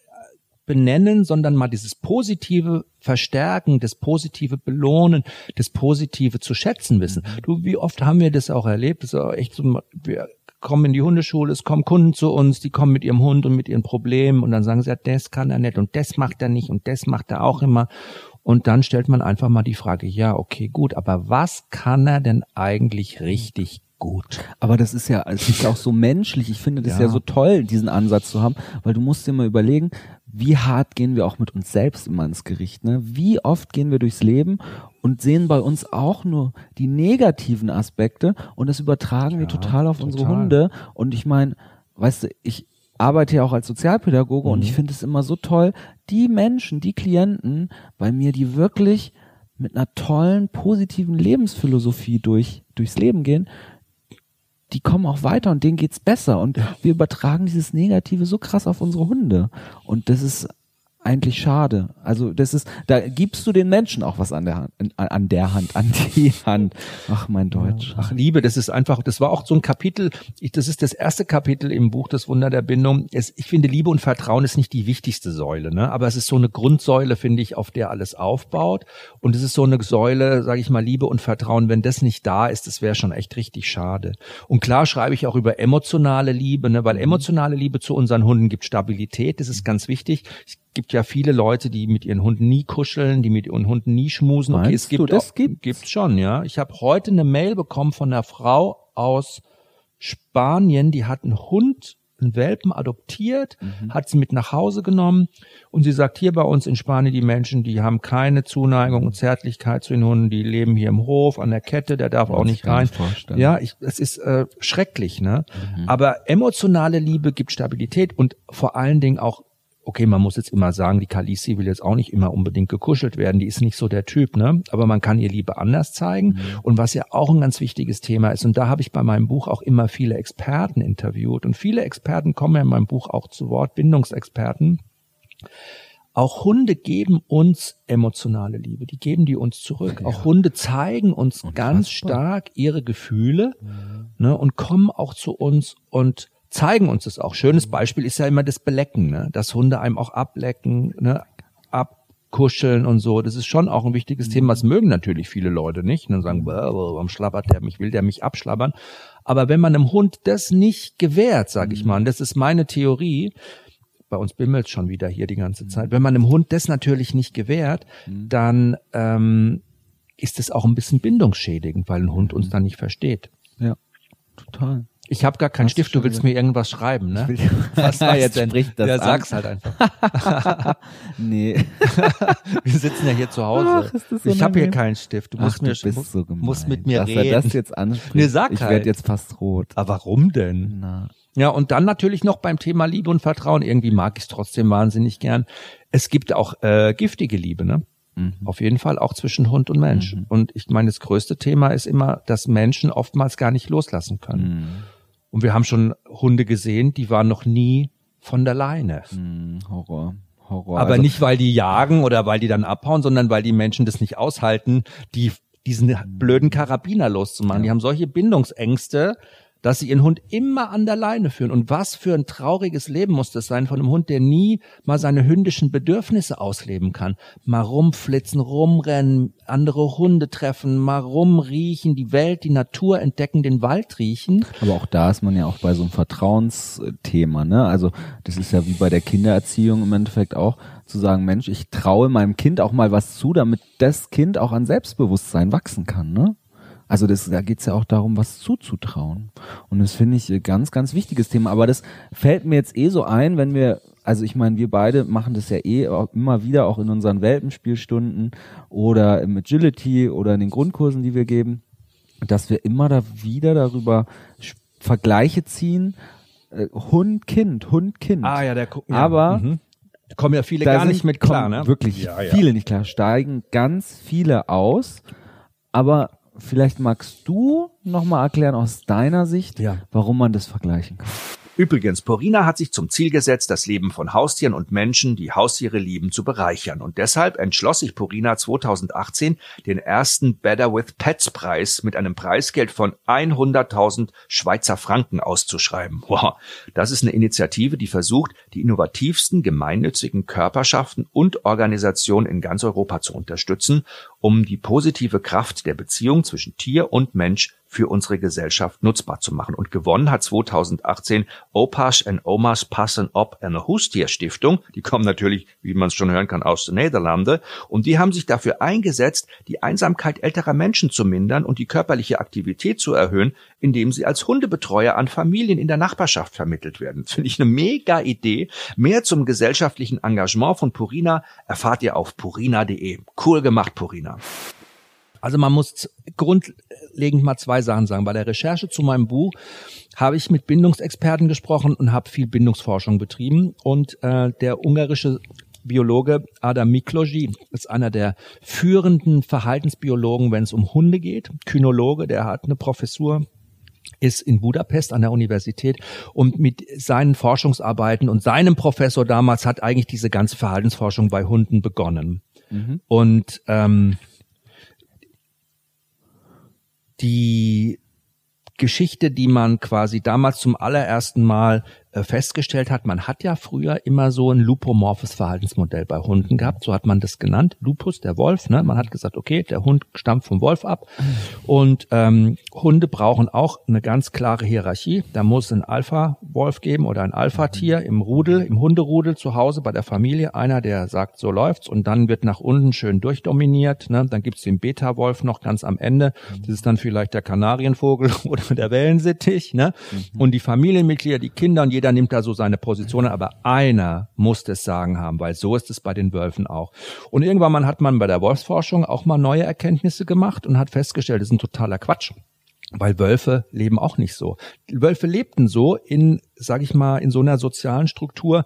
benennen, sondern mal dieses positive Verstärken, das positive Belohnen, das positive zu schätzen wissen. Du, wie oft haben wir das auch erlebt? Das ist auch echt so, wir kommen in die Hundeschule, es kommen Kunden zu uns, die kommen mit ihrem Hund und mit ihren Problemen und dann sagen sie, ja, das kann er nicht und das macht er nicht und das macht er auch immer. Und dann stellt man einfach mal die Frage, ja, okay, gut, aber was kann er denn eigentlich richtig gut? Aber das ist ja, es ist ja auch so menschlich. Ich finde das ja. Ja. so toll, diesen Ansatz zu haben, weil du musst dir mal überlegen, wie hart gehen wir auch mit uns selbst immer ins Gericht, ne? Wie oft gehen wir durchs Leben und sehen bei uns auch nur die negativen Aspekte und das übertragen wir Ja, total auf unsere total. Hunde. Und ich meine, weißt du, ich arbeite ja auch als Sozialpädagoge und Mhm. ich finde es immer so toll, die Menschen, die Klienten bei mir, die wirklich mit einer tollen, positiven Lebensphilosophie durch, durchs Leben gehen, die kommen auch weiter und denen geht's besser. Und wir übertragen dieses Negative so krass auf unsere Hunde. Und das ist eigentlich schade. Also das ist, da gibst du den Menschen auch was an der Hand, an, der Hand, an die Hand. Ach, mein Deutsch. Ach, Liebe, das ist einfach, das war auch so ein Kapitel, ich, das ist das erste Kapitel im Buch Das Wunder der Bindung. Es, ich finde, Liebe und Vertrauen ist nicht die wichtigste Säule, ne? aber es ist so eine Grundsäule, finde ich, auf der alles aufbaut. Und es ist so eine Säule, sage ich mal, Liebe und Vertrauen. Wenn das nicht da ist, das wäre schon echt richtig schade. Und klar schreibe ich auch über emotionale Liebe, ne? weil emotionale Liebe zu unseren Hunden gibt Stabilität, das ist ganz wichtig. Es gibt ja viele Leute, die mit ihren Hunden nie kuscheln, die mit ihren Hunden nie schmusen. Okay, Meinst es gibt du, das auch, gibt's? gibt's schon, ja. Ich habe heute eine Mail bekommen von einer Frau aus Spanien, die hat einen Hund, einen Welpen adoptiert, Mhm. hat sie mit nach Hause genommen und sie sagt, hier bei uns in Spanien, die Menschen, die haben keine Zuneigung und Zärtlichkeit zu den Hunden, die leben hier im Hof, an der Kette, der darf auch Kann ich nicht rein. vorstellen. Ja, ich, es ist äh, schrecklich, ne? Mhm. Aber emotionale Liebe gibt Stabilität und vor allen Dingen auch okay, man muss jetzt immer sagen, die Kalisi will jetzt auch nicht immer unbedingt gekuschelt werden, die ist nicht so der Typ, ne? Aber man kann ihr Liebe anders zeigen. Mhm. Und was ja auch ein ganz wichtiges Thema ist, und da habe ich bei meinem Buch auch immer viele Experten interviewt. Und viele Experten kommen ja in meinem Buch auch zu Wort, Bindungsexperten. Auch Hunde geben uns emotionale Liebe, die geben die uns zurück. Auch Hunde zeigen uns ganz stark ihre Gefühle ne, und kommen auch zu uns und zeigen uns das auch. Schönes Beispiel ist ja immer das Belecken, ne? dass Hunde einem auch ablecken, ne? ab kuscheln und so. Das ist schon auch ein wichtiges Thema. Das mögen natürlich viele Leute nicht. Und dann sagen, warum schlabbert der mich, will der mich abschlabbern? Aber wenn man einem Hund das nicht gewährt, sage ich mal, und das ist meine Theorie, bei uns bimmelt schon wieder hier die ganze Zeit. Wenn man einem Hund das natürlich nicht gewährt, dann ähm, ist es auch ein bisschen bindungsschädigend, weil ein Hund uns dann nicht versteht. Ja, total. Ich habe gar keinen Stift, du willst mir irgendwas schreiben, ne? Will- Was, was Jetzt denn? spricht das ja, sag's halt einfach. Nee. Wir sitzen ja hier zu Hause. Ach, ich habe hier keinen Stift. Du musst Ach, mir du bist so gemein, musst mit mir dass reden. er das jetzt anspricht. Nee, sag ich halt. werde jetzt fast rot. Aber warum denn? Na, Ja, und dann natürlich noch beim Thema Liebe und Vertrauen. Irgendwie mag ich es trotzdem wahnsinnig gern. Es gibt auch äh, giftige Liebe, ne? mhm. Auf jeden Fall auch zwischen Hund und Mensch. Und ich meine, das größte Thema ist immer, dass Menschen oftmals gar nicht loslassen können. Mhm. Und wir haben schon Hunde gesehen, die waren noch nie von der Leine. Mhm. Horror. Horror. Aber Also, nicht, weil die jagen oder weil die dann abhauen, sondern weil die Menschen das nicht aushalten, die diesen blöden Karabiner loszumachen. Die haben solche Bindungsängste, dass sie ihren Hund immer an der Leine führen. Und was für ein trauriges Leben muss das sein von einem Hund, der nie mal seine hündischen Bedürfnisse ausleben kann. Mal rumflitzen, rumrennen, andere Hunde treffen, mal rumriechen, die Welt, die Natur entdecken, den Wald riechen. Aber auch da ist man ja auch bei so einem Vertrauensthema, ne? Also das ist ja wie bei der Kindererziehung im Endeffekt auch, zu sagen, Mensch, ich traue meinem Kind auch mal was zu, damit das Kind auch an Selbstbewusstsein wachsen kann, ne? Also das, da geht's ja auch darum, was zuzutrauen. Und das finde ich ein ganz, ganz wichtiges Thema. Aber das fällt mir jetzt eh so ein, wenn wir, also ich meine, wir beide machen das ja eh auch immer wieder, auch in unseren Welpenspielstunden oder im Agility oder in den Grundkursen, die wir geben, dass wir immer da wieder darüber Vergleiche ziehen, äh, Hund, Kind, Hund, Kind. Ah ja, der guckt. Aber mhm. Da kommen ja viele da gar sind- nicht mit klar, ne? Wirklich Ja, ja. viele nicht klar. Steigen ganz viele aus. Aber vielleicht magst du nochmal erklären aus deiner Sicht, Ja. warum man das vergleichen kann. Übrigens, Porina hat sich zum Ziel gesetzt, das Leben von Haustieren und Menschen, die Haustiere lieben, zu bereichern. Und deshalb entschloss sich Porina 2018, den ersten Better with Pets Preis mit einem Preisgeld von 100.000 Schweizer Franken auszuschreiben. Wow, das ist eine Initiative, die versucht, die innovativsten gemeinnützigen Körperschaften und Organisationen in ganz Europa zu unterstützen, um die positive Kraft der Beziehung zwischen Tier und Mensch für unsere Gesellschaft nutzbar zu machen. Und gewonnen hat 2018 Opasch and Omas Passen Op eine Hustierstiftung. Die kommen natürlich, wie man es schon hören kann, aus den Niederlande. Und die haben sich dafür eingesetzt, die Einsamkeit älterer Menschen zu mindern und die körperliche Aktivität zu erhöhen, indem sie als Hundebetreuer an Familien in der Nachbarschaft vermittelt werden. Finde ich eine mega Idee. Mehr zum gesellschaftlichen Engagement von Purina erfahrt ihr auf purina.de. Cool gemacht, Purina. Also man muss grundlegend mal zwei Sachen sagen. Bei der Recherche zu meinem Buch habe ich mit Bindungsexperten gesprochen und habe viel Bindungsforschung betrieben. Und äh, der ungarische Biologe Adam Mikloji ist einer der führenden Verhaltensbiologen, wenn es um Hunde geht. Kynologe, der hat eine Professur ist in Budapest an der Universität und mit seinen Forschungsarbeiten und seinem Professor damals hat eigentlich diese ganze Verhaltensforschung bei Hunden begonnen. Und ähm, die Geschichte, die man quasi damals zum allerersten Mal festgestellt hat, man hat ja früher immer so ein lupomorphes Verhaltensmodell bei Hunden gehabt, so hat man das genannt, Lupus, der Wolf, ne? Man hat gesagt, okay, der Hund stammt vom Wolf ab und ähm, Hunde brauchen auch eine ganz klare Hierarchie. Da muss ein Alpha-Wolf geben oder ein Alpha-Tier im Rudel, im Hunderudel zu Hause bei der Familie, einer, der sagt, so läuft's und dann wird nach unten schön durchdominiert, ne? Dann gibt's den Beta-Wolf noch ganz am Ende, das ist dann vielleicht der Kanarienvogel oder der Wellensittich, ne? Und die Familienmitglieder, die Kinder und jeder nimmt da so seine Position, aber einer muss das Sagen haben, weil so ist es bei den Wölfen auch. Und irgendwann mal hat man bei der Wolfsforschung auch mal neue Erkenntnisse gemacht und hat festgestellt, das ist ein totaler Quatsch. Weil Wölfe leben auch nicht so. Wölfe lebten so in, sag ich mal, in so einer sozialen Struktur,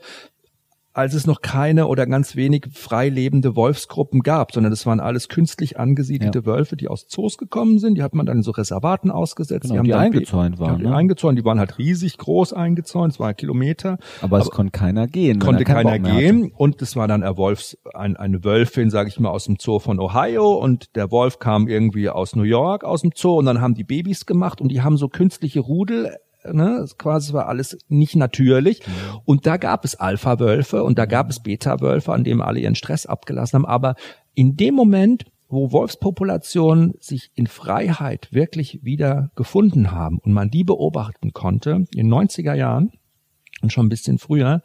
als es noch keine oder ganz wenig frei lebende Wolfsgruppen gab, sondern das waren alles künstlich angesiedelte Ja. Wölfe, die aus Zoos gekommen sind. Die hat man dann in so Reservaten ausgesetzt. Genau, haben die eingezäunt waren, die ne? eingezäunt, die waren halt riesig groß eingezäunt, zwei Kilometer Aber, es konnte keiner gehen. konnte er keiner hatte. gehen und es war dann ein Wolfs, ein, eine Wölfin, sage ich mal, aus dem Zoo von Ohio und der Wolf kam irgendwie aus New York aus dem Zoo und dann haben die Babys gemacht und die haben so künstliche Rudel ne, quasi war alles nicht natürlich. Und da gab es Alpha-Wölfe und da gab es Beta-Wölfe, an denen alle ihren Stress abgelassen haben. Aber in dem Moment, wo Wolfspopulationen sich in Freiheit wirklich wieder gefunden haben und man die beobachten konnte, in 90er Jahren und schon ein bisschen früher,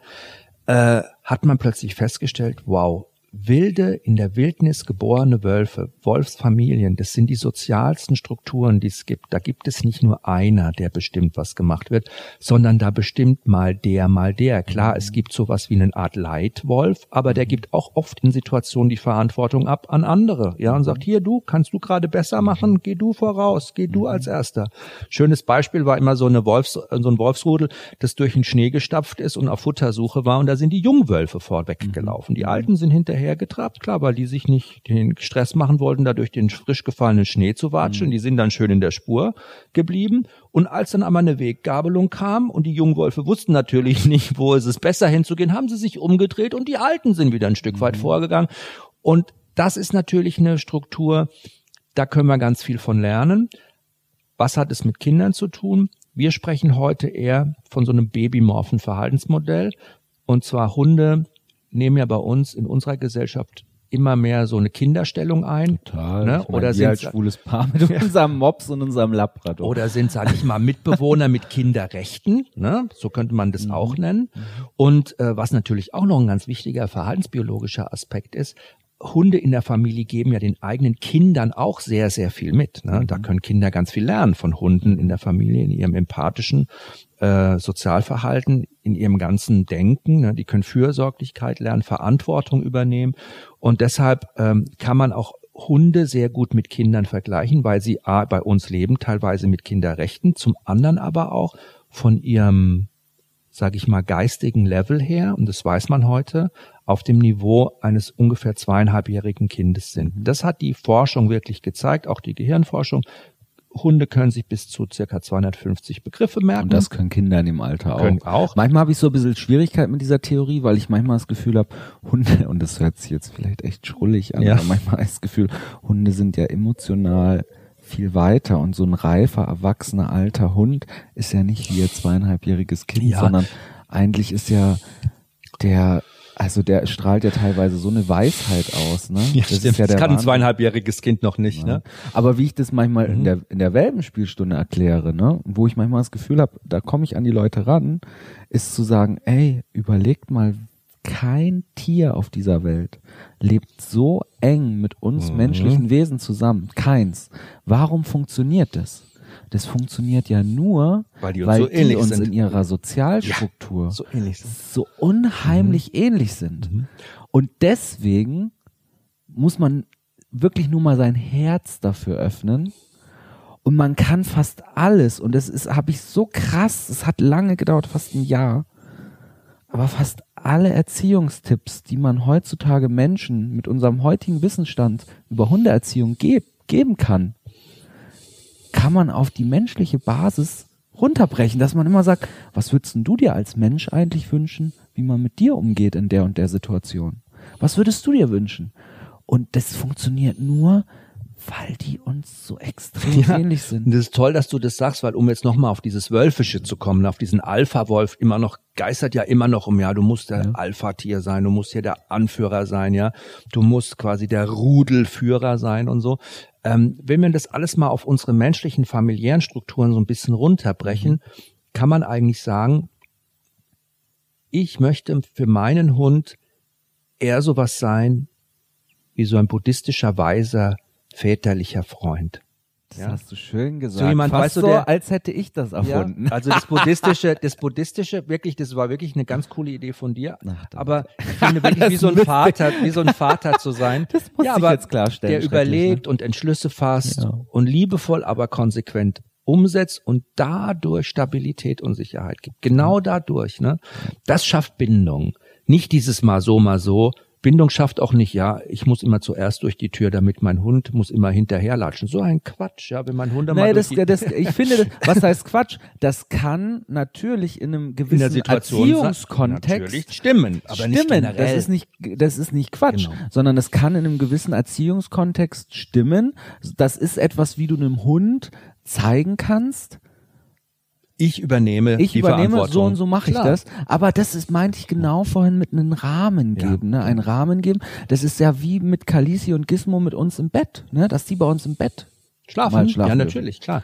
äh, hat man plötzlich festgestellt, wow, wilde, in der Wildnis geborene Wölfe, Wolfsfamilien, das sind die sozialsten Strukturen, die es gibt. Da gibt es nicht nur einer, der bestimmt, was gemacht wird, sondern da bestimmt mal der, mal der. Klar, es gibt sowas wie eine Art Leitwolf, aber der gibt auch oft in Situationen die Verantwortung ab an andere. Ja, und sagt, hier, du, kannst du gerade besser machen? Geh du voraus, geh du als Erster. Schönes Beispiel war immer so eine Wolfs, so ein Wolfsrudel, das durch den Schnee gestapft ist und auf Futtersuche war und da sind die Jungwölfe vorweggelaufen. Die Alten sind hinterher hinterhergetrabt, klar, weil die sich nicht den Stress machen wollten, da durch den frisch gefallenen Schnee zu watschen. Mhm. Die sind dann schön in der Spur geblieben. Und als dann einmal eine Weggabelung kam und die Jungwölfe wussten natürlich nicht, wo ist es besser hinzugehen, haben sie sich umgedreht und die Alten sind wieder ein Stück weit mhm. vorgegangen. Und das ist natürlich eine Struktur, da können wir ganz viel von lernen. Was hat es mit Kindern zu tun? Wir sprechen heute eher von so einem babymorphen Verhaltensmodell. Und zwar Hunde nehmen ja bei uns in unserer Gesellschaft immer mehr so eine Kinderstellung ein. Total. Ne? Oder sind als schwules Paar mit ja. unserem Mops und unserem Labrador. Oder sind, sage ich mal, Mitbewohner mit Kinderrechten. Ne? So könnte man das mhm. auch nennen. Und äh, was natürlich auch noch ein ganz wichtiger verhaltensbiologischer Aspekt ist, Hunde in der Familie geben ja den eigenen Kindern auch sehr, sehr viel mit. Ne? Da mhm. können Kinder ganz viel lernen von Hunden in der Familie, in ihrem empathischen äh, Sozialverhalten, in ihrem ganzen Denken. Ne? Die können Fürsorglichkeit lernen, Verantwortung übernehmen. Und deshalb ähm, kann man auch Hunde sehr gut mit Kindern vergleichen, weil sie A, bei uns leben, teilweise mit Kinderrechten, zum anderen aber auch von ihrem, sage ich mal, geistigen Level her, und das weiß man heute, auf dem Niveau eines ungefähr zweieinhalbjährigen Kindes sind. Mhm. Das hat die Forschung wirklich gezeigt, auch die Gehirnforschung. Hunde können sich bis zu circa 250 Begriffe merken. Und das können Kinder in dem Alter auch. auch. Manchmal habe ich so ein bisschen Schwierigkeit mit dieser Theorie, weil ich manchmal das Gefühl habe, Hunde, und das hört sich jetzt vielleicht echt schrullig an, ja. aber manchmal habe ich das Gefühl, Hunde sind ja emotional viel weiter und so ein reifer, erwachsener, alter Hund ist ja nicht wie ihr zweieinhalbjähriges Kind, ja. sondern eigentlich ist ja der also der strahlt ja teilweise so eine Weisheit aus, ne? Ja, das, stimmt. Ja das kann Wahnsinn. ein zweieinhalbjähriges Kind noch nicht, ja. ne? Aber wie ich das manchmal mhm. in der in der Welpenspielstunde erkläre, ne, wo ich manchmal das Gefühl habe, da komme ich an die Leute ran, ist zu sagen, ey, überlegt mal, kein Tier auf dieser Welt lebt so eng mit uns mhm. menschlichen Wesen zusammen. Keins. Warum funktioniert das? Das funktioniert ja nur, weil die uns, weil so die uns in ihrer Sozialstruktur ja, so, so unheimlich mhm. ähnlich sind. Mhm. Und deswegen muss man wirklich nur mal sein Herz dafür öffnen. Und man kann fast alles, und das ist, habe ich so krass, es hat lange gedauert, fast ein Jahr, aber fast alle Erziehungstipps, die man heutzutage Menschen mit unserem heutigen Wissensstand über Hundeerziehung geb, geben kann, kann man auf die menschliche Basis runterbrechen, dass man immer sagt, was würdest du dir als Mensch eigentlich wünschen, wie man mit dir umgeht in der und der Situation? Was würdest du dir wünschen? Und das funktioniert nur, weil die uns so extrem ja, ähnlich sind. Das ist toll, dass du das sagst, weil um jetzt nochmal auf dieses Wölfische zu kommen, auf diesen Alpha-Wolf immer noch, geistert ja immer noch um, ja, du musst der ja. Alpha-Tier sein, du musst hier der Anführer sein, ja, du musst quasi der Rudelführer sein und so. Ähm, wenn wir das alles mal auf unsere menschlichen familiären Strukturen so ein bisschen runterbrechen, mhm. kann man eigentlich sagen, ich möchte für meinen Hund eher sowas sein wie so ein buddhistischer Weiser, väterlicher Freund. Das ja? hast du schön gesagt. So jemand, Fast weißt du, so, der, als hätte ich das erfunden. Ja, also das buddhistische, das buddhistische, wirklich, das war wirklich eine ganz coole Idee von dir. Ach, aber ich finde wirklich wie so ein Vater, wie so ein Vater zu sein. Das muss ja, ich jetzt klarstellen. Der überlegt ne? und Entschlüsse fasst ja. und liebevoll, aber konsequent umsetzt und dadurch Stabilität und Sicherheit gibt. Genau dadurch, ne? Das schafft Bindung. Nicht dieses mal so, mal so, Bindung schafft auch nicht, ja, ich muss immer zuerst durch die Tür, damit mein Hund muss immer hinterherlatschen. So ein Quatsch, ja, wenn mein Hund nee, das, das, Ich finde, was heißt Quatsch? Das kann natürlich in einem gewissen in Erziehungskontext stimmen, aber stimmen. nicht generell. Das ist nicht, das ist nicht Quatsch, genau. sondern es kann in einem gewissen Erziehungskontext stimmen. Das ist etwas, wie du einem Hund zeigen kannst, ich übernehme ich die übernehme, Verantwortung. so und so mache ich Klar. das. Aber das ist, meinte ich genau vorhin mit einem Rahmen Ja. geben, ne? Einen Rahmen geben. Das ist ja wie mit Kalisi und Gizmo mit uns im Bett, ne? Dass die bei uns im Bett Schlafen? Mal schlafen ja, dürfen. natürlich, klar.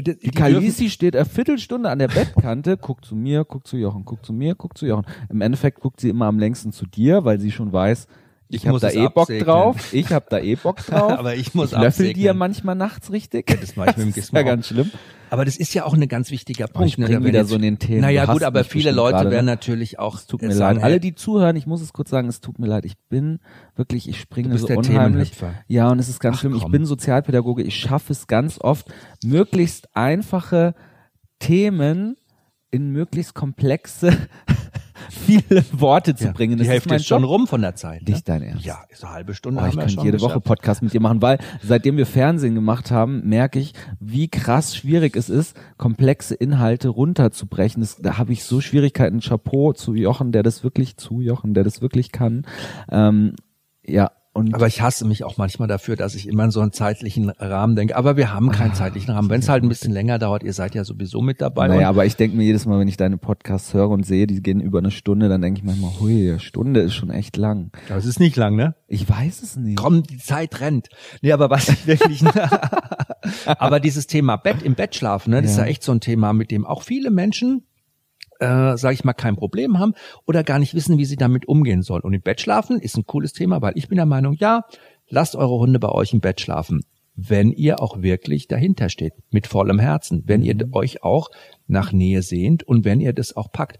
Die, Die Kalisi steht eine Viertelstunde an der Bettkante, guckt zu mir, guckt zu Jochen, guckt zu mir, guckt zu Jochen. Im Endeffekt guckt sie immer am längsten zu dir, weil sie schon weiß, ich, Ich muss da es eh Bock absegnen. drauf, ich hab da eh Bock drauf. Aber ich muss ich löffel die ja absegnen. manchmal nachts richtig. das mache ich mit dem ist Gizmo ja ganz schlimm. Aber das ist ja auch ein ganz wichtiger Punkt. ich bring Wenn wieder jetzt- so in den Themen. Naja gut, aber viele Leute gerade, werden ne? natürlich auch Es tut mir leid. Alle, die zuhören, ich muss es kurz sagen, es tut mir leid. Ich bin wirklich, ich springe Du bist so der unheimlich. Ja, und es ist ganz Ach, schlimm. Ich komm. bin Sozialpädagoge. Ich schaffe es ganz oft, möglichst einfache Themen in möglichst komplexe, viele Worte zu ja, bringen. die Das Hälfte ist ist schon rum von der Zeit. Ne? Nicht dein Ernst. Ja, ist eine halbe Stunde. Oh, ich könnte jede Woche. Podcast mit dir machen, weil seitdem wir Fernsehen gemacht haben, merke ich, wie krass schwierig es ist, komplexe Inhalte runterzubrechen. Das, da habe ich so Schwierigkeiten. Chapeau zu Jochen, der das wirklich zu Jochen, der das wirklich kann. Ähm, ja, und Aber ich hasse mich auch manchmal dafür, dass ich immer in so einen zeitlichen Rahmen denke. Aber wir haben Ah, keinen zeitlichen Rahmen. Wenn es halt ein bisschen länger dauert, ihr seid ja sowieso mit dabei. naja, aber ich denke mir jedes Mal, wenn ich deine Podcasts höre und sehe, die gehen über eine Stunde, dann denke ich manchmal, hui, eine Stunde ist schon echt lang. das ist nicht lang, ne? Ich weiß es nicht. Komm, die Zeit rennt. Nee, aber was ich wirklich. aber dieses Thema Bett, im Bett schlafen, ne, das ist Ja. ja echt so ein Thema, mit dem auch viele Menschen, äh, sage ich mal, kein Problem haben oder gar nicht wissen, wie sie damit umgehen sollen. Und im Bett schlafen ist ein cooles Thema, weil ich bin der Meinung, ja, lasst eure Hunde bei euch im Bett schlafen. Wenn ihr auch wirklich dahinter steht, mit vollem Herzen, wenn ihr Mhm. euch auch nach Nähe sehnt und wenn ihr das auch packt.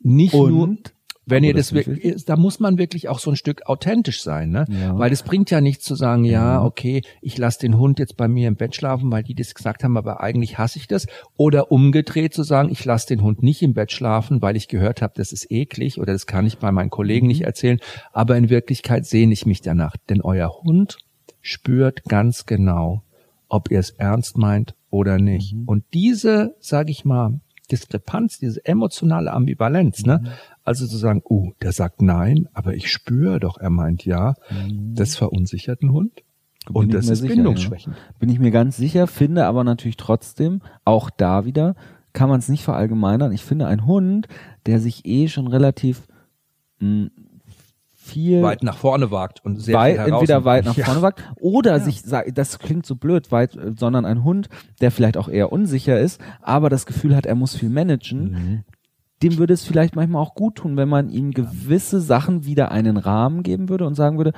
Nicht nur, Und? Wenn Aber ihr das das, ist wirklich, da muss man wirklich auch so ein Stück authentisch sein, ne? Ja. Weil es bringt ja nichts zu sagen, ja, okay, ich lasse den Hund jetzt bei mir im Bett schlafen, weil die das gesagt haben, aber eigentlich hasse ich das. Oder umgedreht zu sagen, ich lasse den Hund nicht im Bett schlafen, weil ich gehört habe, das ist eklig oder das kann ich bei meinen Kollegen nicht erzählen. Aber in Wirklichkeit sehne ich mich danach. Denn euer Hund spürt ganz genau, ob ihr es ernst meint oder nicht. Und diese, sage ich mal, Diskrepanz, diese emotionale Ambivalenz, ne? Also zu sagen, uh, der sagt nein, aber ich spüre doch, er meint ja, das verunsichert einen Hund. Bin Und das ist sicher, bindungsschwächend. Ja. Bin ich mir ganz sicher, finde aber natürlich trotzdem, auch da wieder, kann man es nicht verallgemeinern. Ich finde, ein Hund, der sich eh schon relativ mh, viel Weit nach vorne wagt und sehr weit, entweder weit nach Ja. vorne wagt oder sich sagt, das klingt so blöd, weit, sondern ein Hund, der vielleicht auch eher unsicher ist, aber das Gefühl hat, er muss viel managen, Mhm. Dem würde es vielleicht manchmal auch gut tun, wenn man ihm gewisse Sachen wieder einen Rahmen geben würde und sagen würde,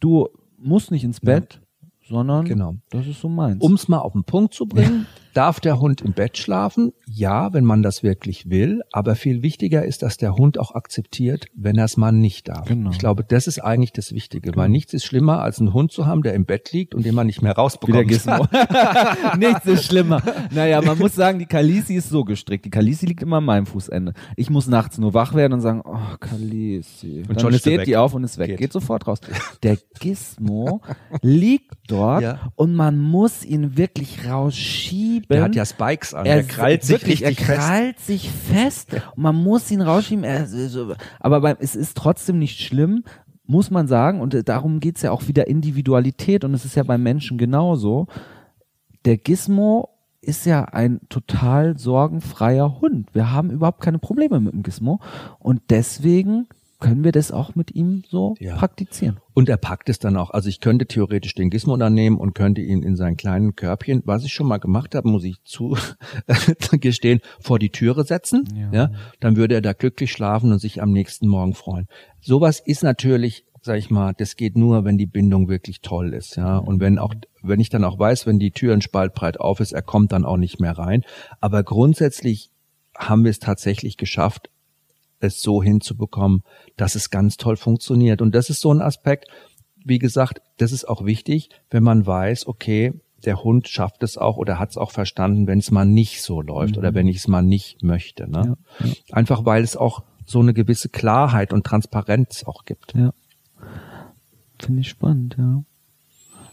du musst nicht ins Bett, sondern Genau. das ist so meins. Um es mal auf den Punkt zu bringen, darf der Hund im Bett schlafen? Ja, wenn man das wirklich will. Aber viel wichtiger ist, dass der Hund auch akzeptiert, wenn er es mal nicht darf. Genau. Ich glaube, das ist eigentlich das Wichtige, weil nichts ist schlimmer, als einen Hund zu haben, der im Bett liegt und den man nicht mehr rausbekommt. Nichts ist schlimmer. Naja, man muss sagen, die Kalisi ist so gestrickt. Die Kalisi liegt immer an meinem Fußende. Ich muss nachts nur wach werden und sagen, oh, Kalisi. Und Dann schon steht die auf und ist weg. Geht. Geht, sofort raus. Der Gizmo liegt dort Ja. und man muss ihn wirklich rausschieben. Der hat ja Spikes an, er der krallt sich wirklich, richtig er fest. krallt sich fest und man muss ihn rausschieben. Er, so- aber beim, es ist trotzdem nicht schlimm, muss man sagen. Und äh, darum geht's ja auch wieder Individualität und es ist ja beim Menschen genauso. Der Gizmo ist ja ein total sorgenfreier Hund. Wir haben überhaupt keine Probleme mit dem Gizmo und deswegen können wir das auch mit ihm so Ja. praktizieren. Und er packt es dann auch. Also ich könnte theoretisch den Gizmo dann nehmen und könnte ihn in sein kleinen Körbchen, was ich schon mal gemacht habe, muss ich zu gestehen, vor die Türe setzen. Ja. Ja. Dann würde er da glücklich schlafen und sich am nächsten Morgen freuen. Sowas ist natürlich, sag ich mal, das geht nur, wenn die Bindung wirklich toll ist. Ja. Und wenn auch, wenn ich dann auch weiß, wenn die Tür ein Spalt breit auf ist, er kommt dann auch nicht mehr rein. Aber grundsätzlich haben wir es tatsächlich geschafft, es so hinzubekommen, dass es ganz toll funktioniert. Und das ist so ein Aspekt, wie gesagt, das ist auch wichtig, wenn man weiß, okay, der Hund schafft es auch oder hat es auch verstanden, wenn es mal nicht so läuft oder wenn ich es mal nicht möchte. Ne? Einfach weil es auch so eine gewisse Klarheit und Transparenz auch gibt. Ja. Finde ich spannend, ja.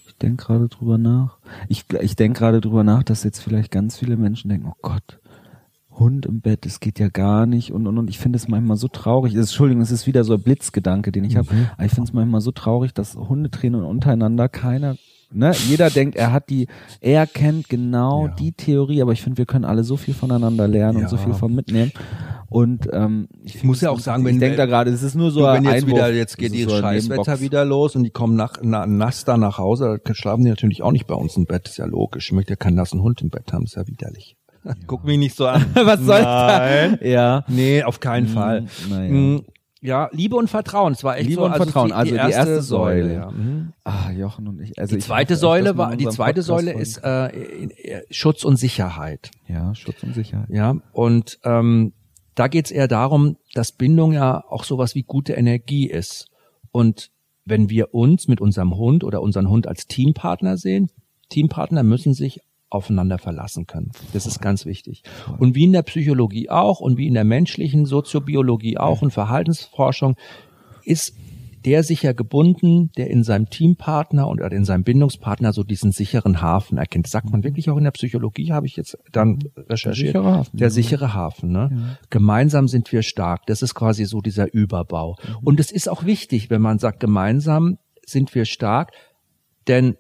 Ich denke gerade drüber nach. Ich, ich denke gerade drüber nach, dass jetzt vielleicht ganz viele Menschen denken, oh Gott, Hund im Bett, das geht ja gar nicht und und und. Ich finde es manchmal so traurig. Das, Entschuldigung, es ist wieder so ein Blitzgedanke, den ich habe. Aber ich finde es manchmal so traurig, dass Hundetrainer untereinander keiner ne, jeder denkt, er hat die, er kennt genau Ja. die Theorie, aber ich finde, wir können alle so viel voneinander lernen Ja. und so viel von mitnehmen. Und ähm, ich, muss ja auch sagen, ich wenn- denke da gerade, es ist nur so wenn jetzt Einwurf, wieder, jetzt geht es ist die so Scheißwetter wieder los und die kommen nach, na, nass da nach Hause, dann schlafen die natürlich auch nicht bei uns im Bett, ist ja logisch. Ich möchte ja keinen nassen Hund im Bett haben, ist ja widerlich. Guck mich nicht so an. Was soll Nein. da? Ja. Nee, auf keinen Fall. Mm, naja. Mm, Ja, Liebe und Vertrauen, es war echt Liebe so, und Vertrauen, die, also die erste Säule. ja. Mhm. Ah, Jochen und ich. Also Die ich zweite echt, Säule war, die zweite Podcast Säule ist äh, in- äh, Schutz und Sicherheit. ja Schutz und Sicherheit. Ja, und ähm, da geht's eher darum, dass Bindung ja auch sowas wie gute Energie ist. Und wenn wir uns mit unserem Hund oder unseren Hund als Teampartner sehen, Teampartner müssen sich aufeinander verlassen können. Das ist ganz wichtig. Und wie in der Psychologie auch und wie in der menschlichen Soziobiologie auch und Verhaltensforschung ist der sicher gebunden, der in seinem Teampartner und oder in seinem Bindungspartner so diesen sicheren Hafen erkennt. Das sagt man wirklich auch in der Psychologie, habe ich jetzt dann recherchiert. sichere Hafen, Der ja. sichere Hafen. Ne? Gemeinsam sind wir stark. Das ist quasi so dieser Überbau. Und es ist auch wichtig, wenn man sagt, gemeinsam sind wir stark, denn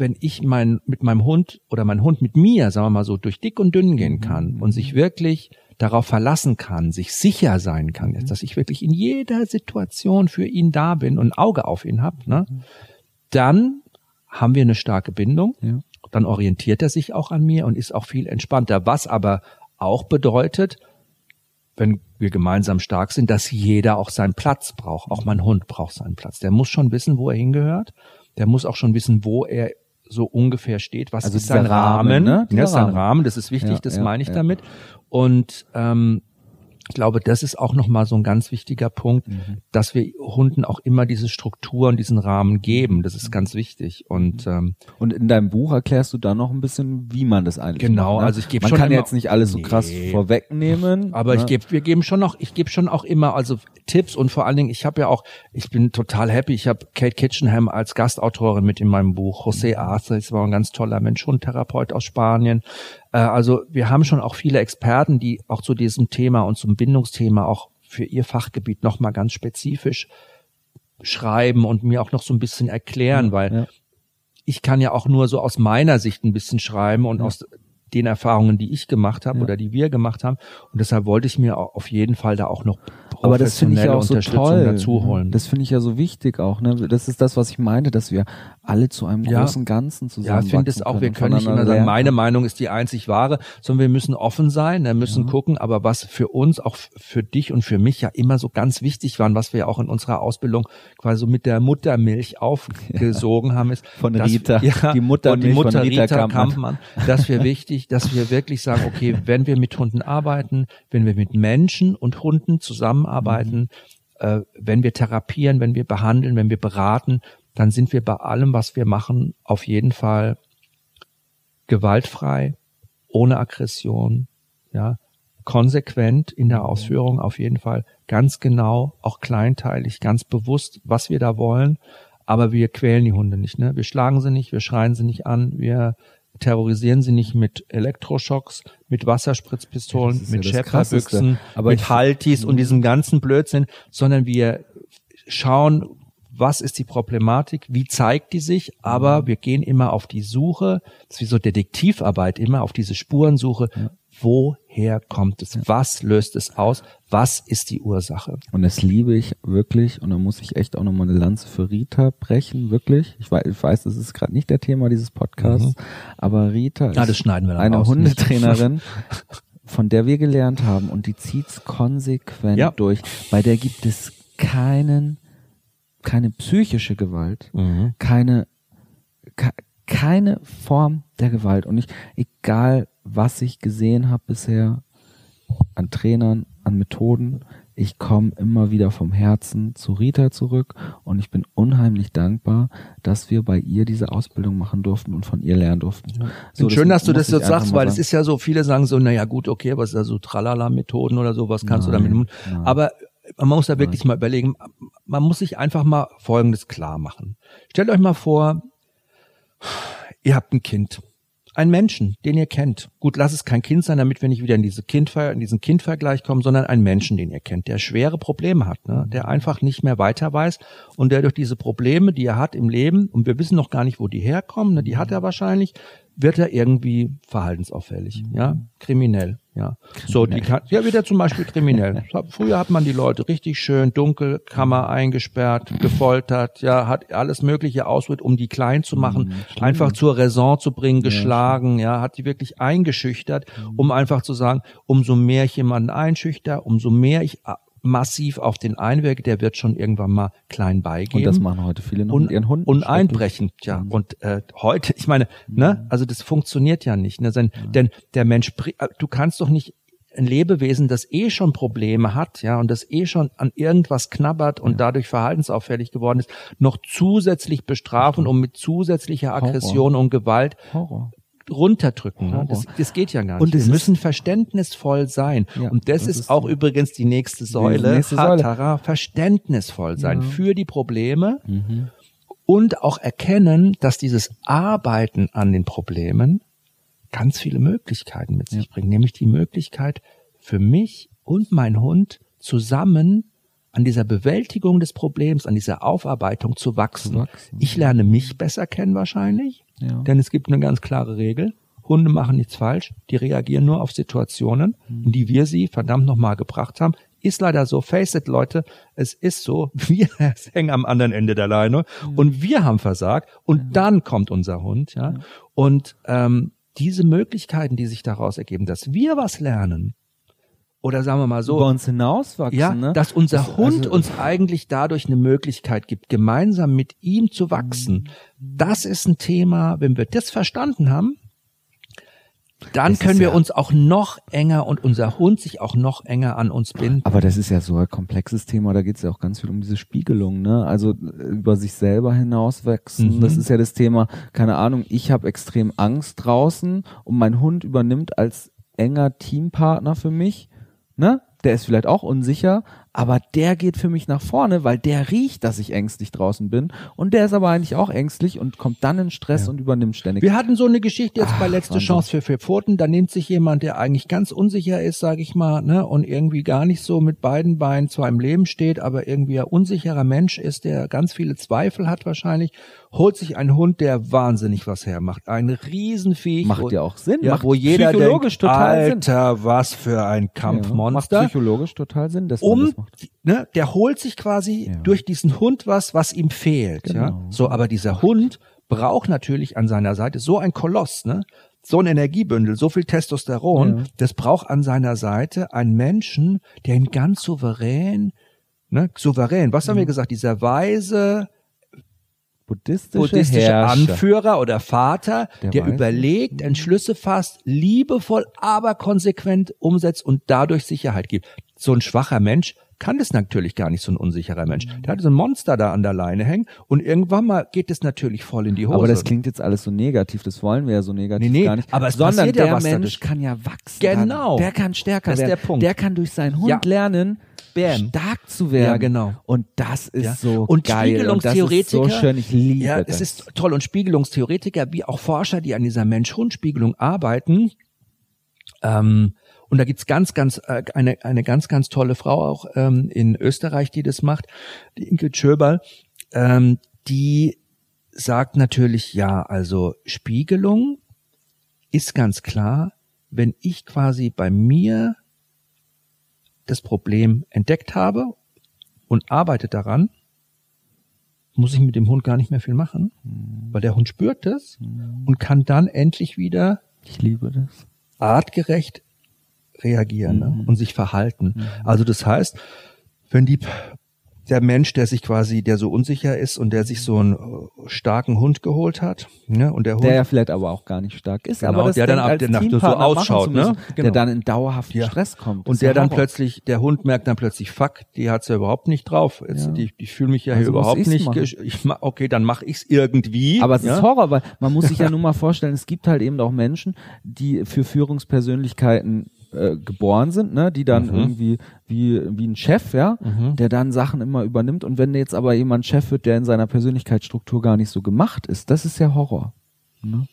wenn ich mein, mit meinem Hund oder mein Hund mit mir, sagen wir mal so, durch dick und dünn gehen kann und sich wirklich darauf verlassen kann, sich sicher sein kann, jetzt, dass ich wirklich in jeder Situation für ihn da bin und ein Auge auf ihn habe, ne, dann haben wir eine starke Bindung. Ja. Dann orientiert er sich auch an mir und ist auch viel entspannter. Was aber auch bedeutet, wenn wir gemeinsam stark sind, dass jeder auch seinen Platz braucht. Auch mein Hund braucht seinen Platz. Der muss schon wissen, wo er hingehört. Der muss auch schon wissen, wo er so ungefähr steht. Was Also ist sein Rahmen, Rahmen? ne? Dieser Ja, sein Rahmen. Rahmen. Das ist wichtig. Ja, das ja, meine ich ja. damit. Und ähm, ich glaube, das ist auch nochmal so ein ganz wichtiger Punkt, Mhm. dass wir Hunden auch immer diese Struktur und diesen Rahmen geben. Das ist ganz wichtig. Und ähm, Und in deinem Buch erklärst du dann noch ein bisschen, wie man das eigentlich Genau, macht. Ne? also ich gebe Man schon kann immer- jetzt nicht alles so krass Nee. vorwegnehmen. Aber ne? ich gebe, wir geben schon noch, ich gebe schon auch immer also Tipps und vor allen Dingen, ich habe ja auch, ich bin total happy. Ich habe Kate Kitchenham als Gastautorin mit in meinem Buch. José Arce, das war ein ganz toller Mensch, Hundtherapeut aus Spanien. Äh, also wir haben schon auch viele Experten, die auch zu diesem Thema und zum Bindungsthema auch für ihr Fachgebiet nochmal ganz spezifisch schreiben und mir auch noch so ein bisschen erklären, weil ja. ich kann ja auch nur so aus meiner Sicht ein bisschen schreiben und aus den Erfahrungen, die ich gemacht habe Ja. oder die wir gemacht haben. Und deshalb wollte ich mir au- auf jeden Fall da auch noch Aber das finde ich ja professionelle auch so Unterstützung toll. dazu holen. Das finde ich ja so wichtig auch. Ne? Das ist das, was ich meinte, dass wir alle zu einem Ja. großen Ganzen ja, zusammen. ich finde es auch, wir können nicht immer sagen, meine Meinung ist die einzig wahre, sondern wir müssen offen sein, wir müssen gucken, aber was für uns, auch für dich und für mich ja immer so ganz wichtig waren, was wir ja auch in unserer Ausbildung quasi so mit der Muttermilch aufgesogen haben, ist Von dass Rita. wir- ja, Die Muttermilch die Mutter von Rita Rita, Kampmann. Kampmann, dass wir wichtig, dass wir wirklich sagen, okay, wenn wir mit Hunden arbeiten, wenn wir mit Menschen und Hunden zusammenarbeiten, äh, wenn wir therapieren, wenn wir behandeln, wenn wir beraten, dann sind wir bei allem, was wir machen, auf jeden Fall gewaltfrei, ohne Aggression, ja, konsequent in der Ausführung auf jeden Fall, ganz genau, auch kleinteilig, ganz bewusst, was wir da wollen, aber wir quälen die Hunde nicht, ne? Wir schlagen sie nicht, wir schreien sie nicht an, wir terrorisieren sie nicht mit Elektroschocks, mit Wasserspritzpistolen, mit ja. Schäferbüchsen, Aber mit Haltis und diesem ganzen Blödsinn, sondern wir schauen, was ist die Problematik, wie zeigt die sich, aber wir gehen immer auf die Suche, das ist wie so Detektivarbeit, immer auf diese Spurensuche, woher kommt es, was löst es aus, was ist die Ursache. Und das liebe ich wirklich. Und da muss ich echt auch nochmal eine Lanze für Rita brechen, wirklich. Ich weiß, ich weiß das ist gerade nicht der Thema dieses Podcasts, aber Rita Ja, ist dann eine raus. Hundetrainerin, von der wir gelernt haben und die zieht's konsequent Ja. durch. Bei der gibt es keinen, keine psychische Gewalt, Mhm. keine, ke- keine Form der Gewalt. Und ich, egal was ich gesehen habe bisher an Trainern, an Methoden, ich komme immer wieder vom Herzen zu Rita zurück und ich bin unheimlich dankbar, dass wir bei ihr diese Ausbildung machen durften und von ihr lernen durften. So, Und schön, dass du das jetzt sagst, weil es ist ja so, viele sagen so, naja gut, okay, was ist da so Tralala-Methoden oder so, was kannst du damit Nein, tun? nein. Aber man muss da wirklich mal überlegen, man muss sich einfach mal Folgendes klar machen. Stellt euch mal vor, ihr habt ein Kind, einen Menschen, den ihr kennt. Gut, lass es kein Kind sein, damit wir nicht wieder in diese Kindver in diesen Kindvergleich kommen, sondern einen Menschen, den ihr kennt, der schwere Probleme hat, ne? der einfach nicht mehr weiter weiß und der durch diese Probleme, die er hat im Leben, und wir wissen noch gar nicht, wo die herkommen, ne? die hat er wahrscheinlich, wird er irgendwie verhaltensauffällig, ja, kriminell. Ja, so die kann, ja wieder zum Beispiel kriminell. Früher hat man die Leute richtig schön dunkel, Kammer eingesperrt, gefoltert, ja, hat alles Mögliche ausprobiert, um die klein zu machen, mhm, einfach zur Raison zu bringen, geschlagen, ja, hat die wirklich eingeschüchtert, mhm. um einfach zu sagen, umso mehr ich jemanden einschüchter, umso mehr ich massiv auf den einwirke, der wird schon irgendwann mal klein beigeben. Und das machen heute viele noch und, mit ihren Hunden. Und einbrechen, ja. Und äh, heute, ich meine, ne, also das funktioniert ja nicht, ne, denn, ja. denn der Mensch, äh, du kannst doch nicht ein Lebewesen, das eh schon Probleme hat, ja, und das eh schon an irgendwas knabbert und ja. dadurch verhaltensauffällig geworden ist, noch zusätzlich bestrafen, um mit zusätzlicher Aggression Horror. und Gewalt Horror runterdrücken. Ne? Das, das geht ja gar nicht. Und wir müssen verständnisvoll sein. Ja, und das, das ist, ist, auch übrigens die nächste Säule, die nächste Säule. Hatara, verständnisvoll sein ja. für die Probleme mhm. und auch erkennen, dass dieses Arbeiten an den Problemen ganz viele Möglichkeiten mit sich ja. bringt. Nämlich die Möglichkeit für mich und mein Hund zusammen an dieser Bewältigung des Problems, an dieser Aufarbeitung zu wachsen. Zu wachsen. Ich lerne mich besser kennen wahrscheinlich. Ja. Denn es gibt eine ganz klare Regel. Hunde machen nichts falsch, die reagieren nur auf Situationen, mhm. in die wir sie verdammt nochmal gebracht haben. Ist leider so, face it, Leute, es ist so, wir hängen am anderen Ende der Leine mhm. und wir haben versagt und mhm. dann kommt unser Hund, ja. Und ähm, diese Möglichkeiten, die sich daraus ergeben, dass wir was lernen, oder sagen wir mal so, über uns hinauswachsen, ja, ne? dass unser das, Hund also, uns eigentlich dadurch eine Möglichkeit gibt, gemeinsam mit ihm zu wachsen. Das ist ein Thema, wenn wir das verstanden haben, dann können wir ja, uns auch noch enger und unser Hund sich auch noch enger an uns binden. Aber das ist ja so ein komplexes Thema, da geht es ja auch ganz viel um diese Spiegelung, ne? Also über sich selber hinauswachsen. Mhm. Das ist ja das Thema, keine Ahnung, ich habe extrem Angst draußen und mein Hund übernimmt als enger Teampartner für mich ne? Der ist vielleicht auch unsicher, aber der geht für mich nach vorne, weil der riecht, dass ich ängstlich draußen bin und der ist aber eigentlich auch ängstlich und kommt dann in Stress ja. und übernimmt ständig. Wir hatten so eine Geschichte jetzt Ach, bei letzte Wahnsinn. Chance für vier Pfoten, da nimmt sich jemand, der eigentlich ganz unsicher ist, sage ich mal, ne, und irgendwie gar nicht so mit beiden Beinen zwar im Leben steht, aber irgendwie ein unsicherer Mensch ist, der ganz viele Zweifel hat wahrscheinlich holt sich einen Hund, der wahnsinnig was hermacht. Ein Riesenviech. Macht ja auch Sinn. Ja, macht wo jeder psychologisch denkt, total Alter, Sinn. was für ein Kampfmonster. Ja, macht psychologisch total Sinn, dass um, Ne, der holt sich quasi ja. durch diesen Hund was, was ihm fehlt. Genau. Ja, so, aber dieser Hund braucht natürlich an seiner Seite so ein Koloss, ne? So ein Energiebündel, so viel Testosteron, ja. das braucht an seiner Seite einen Menschen, der ihn ganz souverän, ne, souverän, was haben wir gesagt, dieser weise, buddhistische, buddhistische Anführer oder Vater, der, der überlegt, Entschlüsse fasst, liebevoll, aber konsequent umsetzt und dadurch Sicherheit gibt. So ein schwacher Mensch kann das natürlich gar nicht, so ein unsicherer Mensch. Der hat so ein Monster da an der Leine hängen und irgendwann mal geht es natürlich voll in die Hose. Aber das klingt jetzt alles so negativ, das wollen wir ja so negativ nee, nee, gar nicht. Aber es Sondern der ja Mensch kann ja wachsen. Genau. Der kann stärker das ist werden. Der, Punkt. der kann durch seinen Hund ja. lernen, Bam. stark zu werden. Ja, genau. Und das ist ja. so und geil. Spiegelungstheoretiker, und das ist so schön, ich liebe ja, das. es ist toll. Und Spiegelungstheoretiker, wie auch Forscher, die an dieser Mensch-Hund-Spiegelung arbeiten, ähm, und da gibt's ganz, ganz äh, eine eine ganz, ganz tolle Frau auch ähm, in Österreich, die das macht, die Inke Schöberl, ähm, die sagt natürlich, ja, also Spiegelung ist ganz klar, wenn ich quasi bei mir das Problem entdeckt habe und arbeite daran, muss ich mit dem Hund gar nicht mehr viel machen, mhm. weil der Hund spürt das mhm. und kann dann endlich wieder ich liebe das. artgerecht reagieren ne? mhm. ne? und sich verhalten. Mhm. Also das heißt, wenn die der Mensch, der sich quasi, der so unsicher ist und der sich so einen äh, starken Hund geholt hat, ne, und der Hund, der ja vielleicht aber auch gar nicht stark ist, genau, aber der dann ab der Nacht so ausschaut, ne, genau. der dann in dauerhaften ja. Stress kommt. Und der dann plötzlich, der Hund merkt dann plötzlich, fuck, die hat's ja überhaupt nicht drauf. Jetzt, ja. Die, die fühle mich ja also hier überhaupt nicht. Ich, okay, dann mach ich's irgendwie. Aber es ja? ist Horror, weil man muss sich ja nun mal vorstellen, es gibt halt eben auch Menschen, die für Führungspersönlichkeiten äh, geboren sind, ne, die dann mhm. irgendwie wie wie ein Chef, ja, mhm. der dann Sachen immer übernimmt und wenn jetzt aber jemand Chef wird, der in seiner Persönlichkeitsstruktur gar nicht so gemacht ist, das ist ja Horror. Ne?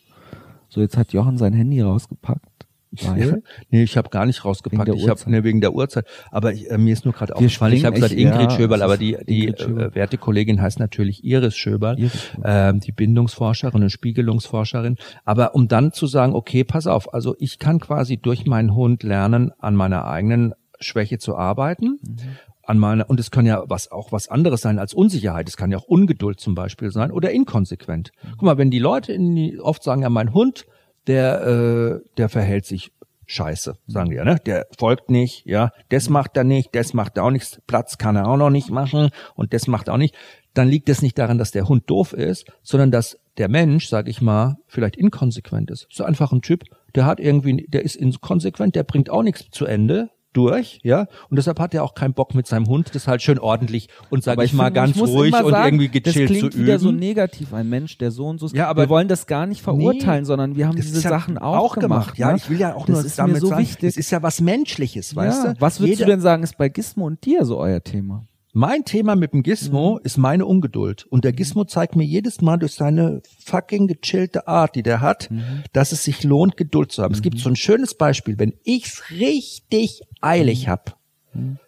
So, jetzt hat Jochen sein Handy rausgepackt. Weil? nee, ich habe gar nicht rausgepackt. Ich habe nee, wegen der Uhrzeit. Aber ich, äh, mir ist nur gerade aufgefallen. Ich habe gesagt Ingrid ja, Schöberl, aber die die äh, werte Kollegin heißt natürlich Iris Schöberl, Iris Schöberl. ähm, die Bindungsforscherin und Spiegelungsforscherin. Aber um dann zu sagen, okay, pass auf, also ich kann quasi durch meinen Hund lernen, an meiner eigenen Schwäche zu arbeiten. Mhm. An meiner, und es kann ja was auch was anderes sein als Unsicherheit. Es kann ja auch Ungeduld zum Beispiel sein oder inkonsequent. Guck mal, wenn die Leute in die, oft sagen, ja, mein Hund, der, äh, der verhält sich scheiße, sagen die ja, ne? Der folgt nicht, ja, das macht er nicht, das macht er auch nichts, Platz kann er auch noch nicht machen und das macht er auch nicht. Dann liegt es nicht daran, dass der Hund doof ist, sondern dass der Mensch, sag ich mal, vielleicht inkonsequent ist. So einfach ein Typ, der hat irgendwie, der ist inkonsequent, der bringt auch nichts zu Ende durch, ja, und deshalb hat er auch keinen Bock mit seinem Hund, das halt schön ordentlich und sag Aber ich, mal ganz muss ruhig und sagen, irgendwie gechillt das klingt zu üben. wieder so negativ, ein Mensch, der so und so ist. Ja, aber- wir wollen das gar nicht verurteilen, sondern wir haben Das diese ja Sachen auch, gemacht. Ja, ne? ich will ja auch das nur ist damit mir so sagen, wichtig. es ist ja was Menschliches, weißt ja. du? Was würdest Jeder- du denn sagen, ist bei Gizmo und dir so euer Thema? Mein Thema mit dem Gizmo ist meine Ungeduld. Und der Gizmo zeigt mir jedes Mal durch seine fucking gechillte Art, die der hat, dass es sich lohnt, Geduld zu haben. Es gibt so ein schönes Beispiel. Wenn ich's richtig eilig hab,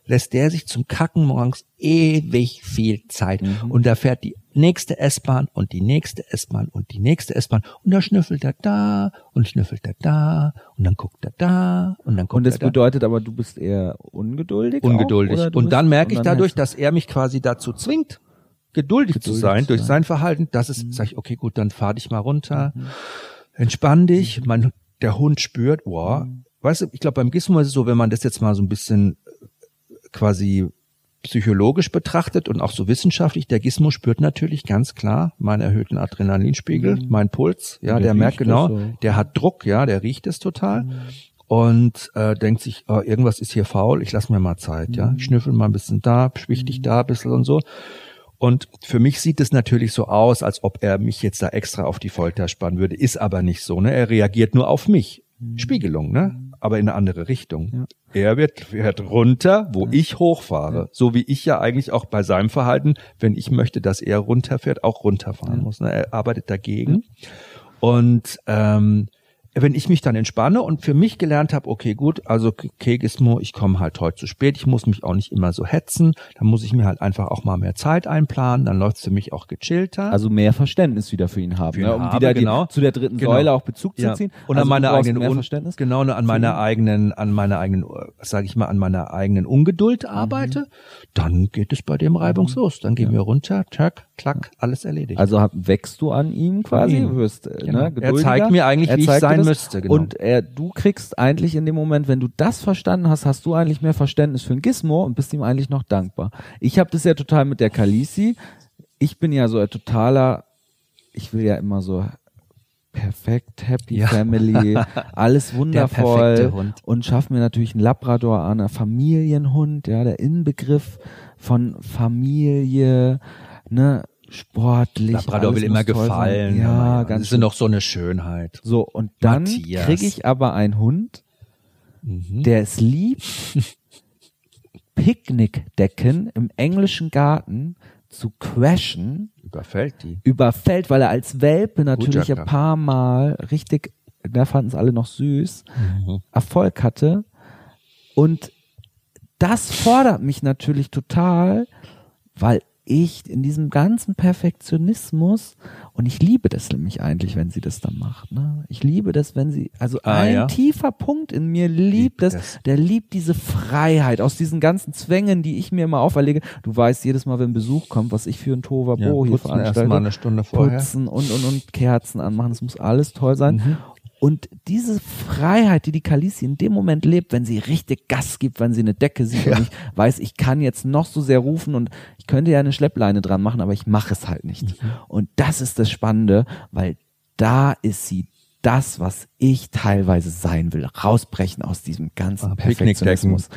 lässt der sich zum Kacken morgens ewig viel Zeit. Und da fährt die nächste S-Bahn und die nächste S-Bahn und die nächste S-Bahn. Und da schnüffelt er da und schnüffelt er da und dann guckt er da und dann guckt Und das er da bedeutet aber, du bist eher ungeduldig. ungeduldig. Auch, und dann merke ich und dadurch, dass er mich quasi dazu zwingt, geduldig, zu Geduldig sein zu durch sein. sein Verhalten. Das ist, sag ich, okay, gut, dann fahr dich mal runter, entspann dich. Mein, der Hund spürt, wow. Weißt du, ich glaube, beim Gizmo ist es so, wenn man das jetzt mal so ein bisschen äh, quasi psychologisch betrachtet und auch so wissenschaftlich, der Gizmo spürt natürlich ganz klar meinen erhöhten Adrenalinspiegel, meinen Puls, ja, der, der merkt genau, so. der hat Druck, ja, der riecht es total und äh, denkt sich, oh, irgendwas ist hier faul, ich lass mir mal Zeit, ja, ich schnüffel mal ein bisschen da, schwichtig da ein bisschen und so. Und für mich sieht es natürlich so aus, als ob er mich jetzt da extra auf die Folter spannen würde, ist aber nicht so, ne? Er reagiert nur auf mich. Spiegelung, ne? Aber in eine andere Richtung. Er wird, fährt runter, wo ich hochfahre. So wie ich ja eigentlich auch bei seinem Verhalten, wenn ich möchte, dass er runterfährt, auch runterfahren muss. Ne? Er arbeitet dagegen. Und ähm, wenn ich mich dann entspanne und für mich gelernt habe, okay, gut, also okay, Gizmo, ich komme halt heute zu spät, ich muss mich auch nicht immer so hetzen, dann muss ich mir halt einfach auch mal mehr Zeit einplanen, dann läuft's für mich auch gechillter. Also mehr Verständnis wieder für ihn haben, Für ihn ne? um haben, wieder genau. die, zu der dritten Genau. Säule auch Bezug Ja. zu ziehen. Und also an meiner eigenen mehr Verständnis. genau an meiner eigenen an meiner eigenen sage ich mal an meiner eigenen Ungeduld Mhm. arbeite, dann geht es bei dem reibungslos. Dann gehen wir runter, tack, klack, alles erledigt. Also hab, wächst du an ihm quasi, ihm. wirst äh, Genau. ne, Er zeigt mir eigentlich, wie ich sein müsste, genau. Und er, du kriegst eigentlich in dem Moment, wenn du das verstanden hast, hast du eigentlich mehr Verständnis für ein Gizmo und bist ihm eigentlich noch dankbar. Ich habe das ja total mit der Kalisi. Ich bin ja so ein totaler, ich will ja immer so perfekt, happy Ja. family, alles wundervoll und schaff mir natürlich einen Labrador an, ein Familienhund, ja, der Inbegriff von Familie, ne, sportlich. Labrador will immer toll sein. gefallen. Ja, das ganz ist ja noch so eine Schönheit. so, und dann kriege ich aber einen Hund, Mhm. der es liebt, Picknickdecken im englischen Garten zu crashen, Überfällt die. überfällt, weil er als Welpe natürlich ein paar Mal richtig, da fanden es alle noch süß, Mhm. Erfolg hatte. Und das fordert mich natürlich total, weil ich in diesem ganzen Perfektionismus und ich liebe das nämlich eigentlich, wenn sie das dann macht. Ne? Ich liebe das, wenn sie, also Ah, ein ja? tiefer Punkt in mir liebt das, das. der liebt diese Freiheit aus diesen ganzen Zwängen, die ich mir immer auferlege. Du weißt jedes Mal, wenn Besuch kommt, was ich für ein Tovabo Ja, hier putzen erst veranstalte. mal eine Stunde vorher. Putzen und, und, und Kerzen anmachen, das muss alles toll sein. Mhm. Und diese Freiheit, die die Kalisi in dem Moment lebt, wenn sie richtig Gas gibt, wenn sie eine Decke sieht und ich weiß, ich kann jetzt noch so sehr rufen und ich könnte ja eine Schleppleine dran machen, aber ich mache es halt nicht. Mhm. Und das ist das Spannende, weil da ist sie das, was ich teilweise sein will, rausbrechen aus diesem ganzen Ah. Perfektionismus.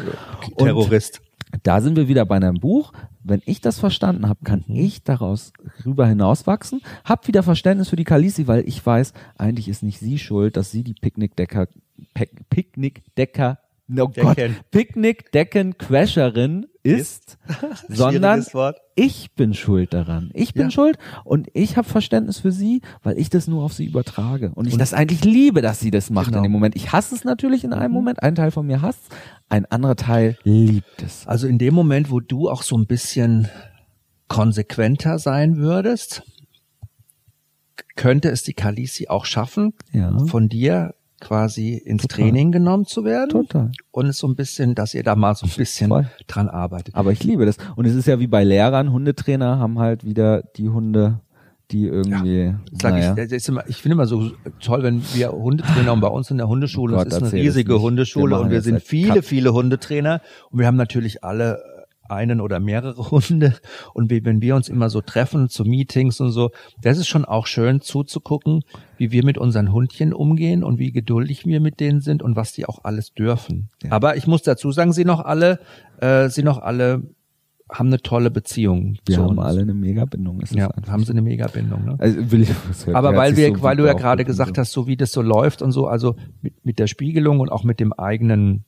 Terrorist. Da sind wir wieder bei einem Buch. Wenn ich das verstanden habe, kann ich daraus rüber hinauswachsen. Hab wieder Verständnis für die Kalisi, weil ich weiß, eigentlich ist nicht sie schuld, dass sie die Picknickdecker, Pe- Picknickdecker oh Gott, Picknick Decken Crasherin ist, sondern ich bin schuld daran. Ich bin ja. schuld und ich habe Verständnis für sie, weil ich das nur auf sie übertrage und ich und das eigentlich liebe, dass sie das macht genau. in dem Moment. Ich hasse es natürlich in einem mhm. Moment, ein Teil von mir hasst, ein anderer Teil liebt es. Also in dem Moment, wo du auch so ein bisschen konsequenter sein würdest, könnte es die Kalisi auch schaffen, ja. von dir quasi ins Total. Training genommen zu werden. Total. Und es so ein bisschen, dass ihr da mal so ein bisschen Voll. dran arbeitet. Aber ich liebe das. Und es ist ja wie bei Lehrern, Hundetrainer haben halt wieder die Hunde, die irgendwie. Ja, naja. ich, immer, ich finde immer so toll, wenn wir Hundetrainer und bei uns in der Hundeschule, oh Gott, es ist eine riesige Hundeschule und wir sind viele, viele Hundetrainer und wir haben natürlich alle einen oder mehrere Hunde. Und wie, wenn wir uns immer so treffen zu Meetings und so, das ist schon auch schön zuzugucken, wie wir mit unseren Hundchen umgehen und wie geduldig wir mit denen sind und was die auch alles dürfen. Ja. Aber ich muss dazu sagen, sie noch alle, äh, sie noch alle haben eine tolle Beziehung. Wir haben uns. alle eine Megabindung. Ja, haben sie eine Megabindung. Ne? Also will ich, Aber weil wir, so weil du ja gerade gesagt so. hast, so wie das so läuft und so, also mit, mit der Spiegelung und auch mit dem eigenen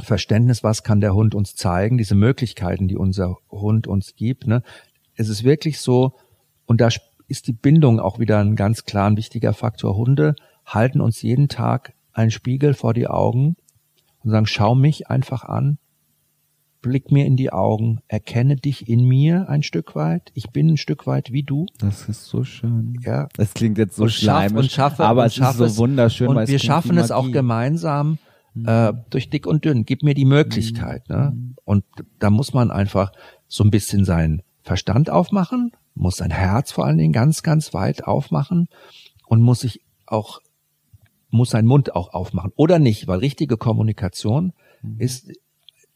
Verständnis, was kann der Hund uns zeigen, diese Möglichkeiten, die unser Hund uns gibt. Ne? Es ist wirklich so, und da ist die Bindung auch wieder ein ganz klar ein wichtiger Faktor. Hunde halten uns jeden Tag einen Spiegel vor die Augen und sagen, schau mich einfach an, blick mir in die Augen, erkenne dich in mir ein Stück weit. Ich bin ein Stück weit wie du. Das ist so schön. Ja. Das klingt jetzt so schleimig, und schaffe, aber und es ist so wunderschön. Und wir schaffen es auch gemeinsam, mhm. äh, durch dick und dünn. Gib mir die Möglichkeit. Ne? Mhm. Ne? Und da muss man einfach so ein bisschen seinen Verstand aufmachen, muss sein Herz vor allen Dingen ganz, ganz weit aufmachen und muss sich auch, muss sein Mund auch aufmachen. Oder nicht, weil richtige Kommunikation mhm. ist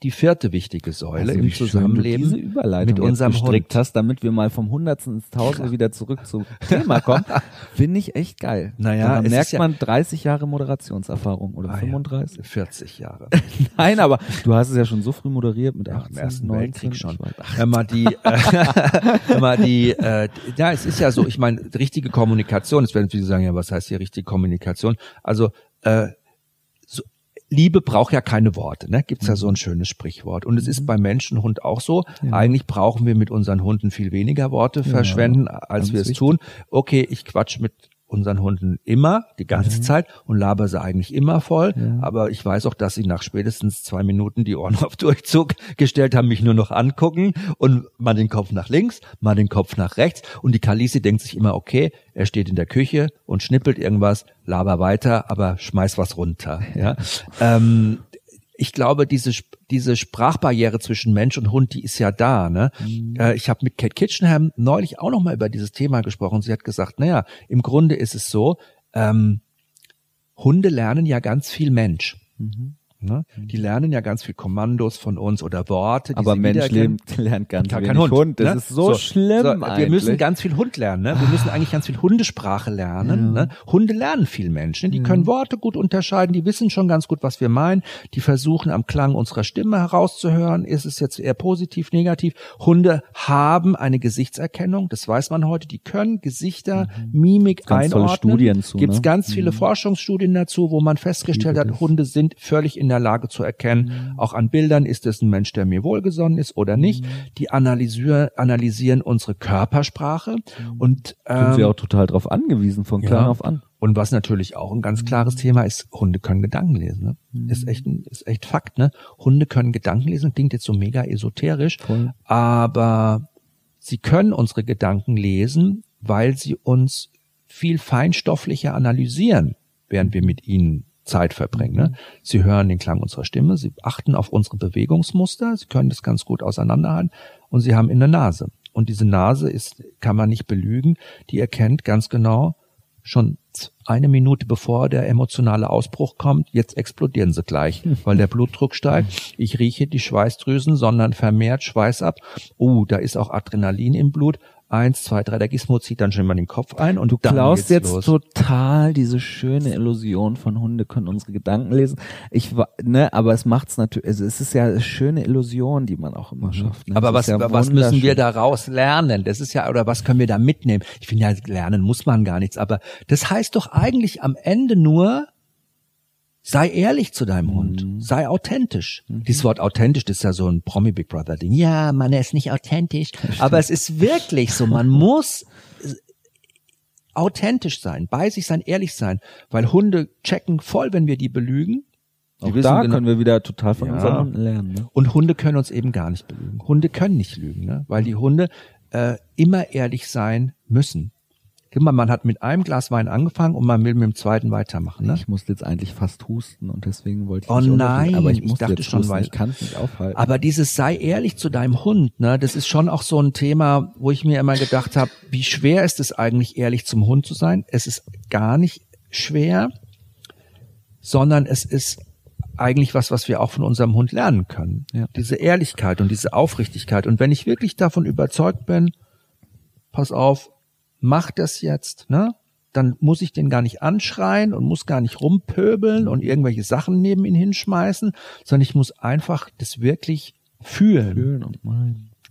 die vierte wichtige Säule also im Zusammenleben diese Überleitung mit unserem gestrickt Hund. hast, damit wir mal vom Hundertsten ins Tausende wieder zurück zum Thema kommen, finde ich echt geil. Naja, da merkt ja man 30 Jahre Moderationserfahrung oder ah, 35? Ja, 40 Jahre. Nein, aber du hast es ja schon so früh moderiert mit 18, ja, im Ersten 19, Weltkrieg schon. Mal die, äh, mal die, äh, ja, es ist ja so, ich meine, richtige Kommunikation, es werden viele sagen, ja, was heißt hier richtige Kommunikation? Also, äh, Liebe braucht ja keine Worte, ne? Gibt's ja so ein mhm. schönes Sprichwort. Und es ist mhm. beim Menschenhund auch so. Ja. Eigentlich brauchen wir mit unseren Hunden viel weniger Worte verschwenden, ja, als wir es tun. Okay, ich quatsch mit unseren Hunden immer, die ganze mhm. Zeit und laber sie eigentlich immer voll. Ja. Aber ich weiß auch, dass sie nach spätestens zwei Minuten die Ohren auf Durchzug gestellt haben, mich nur noch angucken und mal den Kopf nach links, mal den Kopf nach rechts. Und die Kalisi denkt sich immer, okay, er steht in der Küche und schnippelt irgendwas, laber weiter, aber schmeiß was runter. Ja. ähm, ich glaube, diese, diese Sprachbarriere zwischen Mensch und Hund, die ist ja da. Ne? Mhm. Äh, ich habe mit Kate Kitchenham neulich auch noch mal über dieses Thema gesprochen. Sie hat gesagt, naja, im Grunde ist es so, ähm, Hunde lernen ja ganz viel Mensch. Mhm. Ne? Mhm. Die lernen ja ganz viel Kommandos von uns oder Worte. Die Aber Mensch lernt ganz Gar kein Hund. Hund. Das ne? ist so, so schlimm. So, wir müssen ganz viel Hund lernen. Ne? Wir müssen eigentlich ganz viel Hundesprache lernen. Ja. Ne? Hunde lernen viel Mensch. Ne? Die ja. können Worte gut unterscheiden. Die wissen schon ganz gut, was wir meinen. Die versuchen am Klang unserer Stimme herauszuhören. Ist es jetzt eher positiv, negativ? Hunde haben eine Gesichtserkennung. Das weiß man heute. Die können Gesichter, mhm. Mimik ganz einordnen. Studien zu, Gibt es ne? ganz viele mhm. Forschungsstudien dazu, wo man festgestellt hat, Hunde sind völlig in der Lage zu erkennen, mhm. auch an Bildern, ist es ein Mensch, der mir wohlgesonnen ist oder nicht. Mhm. Die analysieren, analysieren unsere Körpersprache mhm. und ähm, sind wir auch total darauf angewiesen, von klein ja. auf an. Und was natürlich auch ein ganz klares mhm. Thema ist, Hunde können Gedanken lesen. Ne? Mhm. Ist echt ein, ist echt Fakt. Ne? Hunde können Gedanken lesen. Klingt jetzt so mega esoterisch, Voll. aber sie können unsere Gedanken lesen, weil sie uns viel feinstofflicher analysieren, während wir mit ihnen Zeit verbringen. Ne? Sie hören den Klang unserer Stimme, sie achten auf unsere Bewegungsmuster, sie können das ganz gut auseinanderhalten und sie haben in der Nase. Und diese Nase ist, kann man nicht belügen, die erkennt ganz genau schon eine Minute bevor der emotionale Ausbruch kommt, jetzt explodieren sie gleich, weil der Blutdruck steigt. Ich rieche die Schweißdrüsen, sondern vermehrt Schweiß ab. Uh, da ist auch Adrenalin im Blut eins, zwei, drei, der Gizmo zieht dann schon mal den Kopf ein und du klaust jetzt los. total diese schöne Illusion von Hunde können unsere Gedanken lesen. Ich ne, aber es macht's natürlich, also es ist ja eine schöne Illusion, die man auch immer mhm. schafft. Ne? Aber was, ja was müssen wir daraus lernen? Das ist ja, oder was können wir da mitnehmen? Ich finde ja, lernen muss man gar nichts, aber das heißt doch eigentlich am Ende nur, Sei ehrlich zu deinem Hund. Mhm. Sei authentisch. Dieses Wort authentisch das ist ja so ein Promi Big Brother Ding. Ja, man er ist nicht authentisch. Aber es ist wirklich so. Man muss authentisch sein, bei sich sein, ehrlich sein. Weil Hunde checken voll, wenn wir die belügen. Die Auch da genau- können wir wieder total von Ja. unseren Hunden lernen. Ne? Und Hunde können uns eben gar nicht belügen. Hunde können nicht lügen, ne? weil die Hunde äh, immer ehrlich sein müssen. Mal, man hat mit einem Glas Wein angefangen und man will mit dem zweiten weitermachen. Ne? Ich musste jetzt eigentlich fast husten und deswegen wollte ich Oh nicht nein, aber ich, ich dachte jetzt schon, husten. weil- ich kann es nicht aufhalten. Aber dieses sei ehrlich zu deinem Hund, ne, das ist schon auch so ein Thema, wo ich mir immer gedacht habe, wie schwer ist es eigentlich ehrlich zum Hund zu sein? Es ist gar nicht schwer, sondern es ist eigentlich was, was wir auch von unserem Hund lernen können. Ja. Diese Ehrlichkeit und diese Aufrichtigkeit. Und wenn ich wirklich davon überzeugt bin, pass auf, mach das jetzt, ne? Dann muss ich den gar nicht anschreien und muss gar nicht rumpöbeln und irgendwelche Sachen neben ihn hinschmeißen, sondern ich muss einfach das wirklich fühlen. Schön und.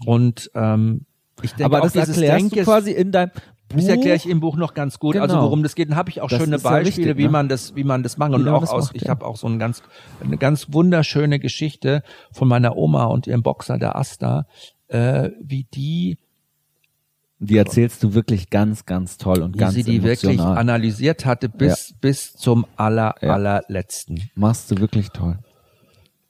Und ähm, ich denke aber auch das erklärst du quasi in deinem Buch. das erkläre ich im Buch noch ganz gut. Also Genau. worum das geht, dann habe ich auch Das schöne ist ja Beispiele, wichtig, wie ne? man das, wie man das macht. Und man auch aus, macht, ich ja. habe auch so ein ganz, eine ganz wunderschöne Geschichte von meiner Oma und ihrem Boxer, der Asta, äh, wie die, Die erzählst du wirklich ganz, ganz toll und wie ganz sie die wirklich emotional. analysiert hatte bis bis zum aller Ja. allerletzten. Machst du wirklich toll.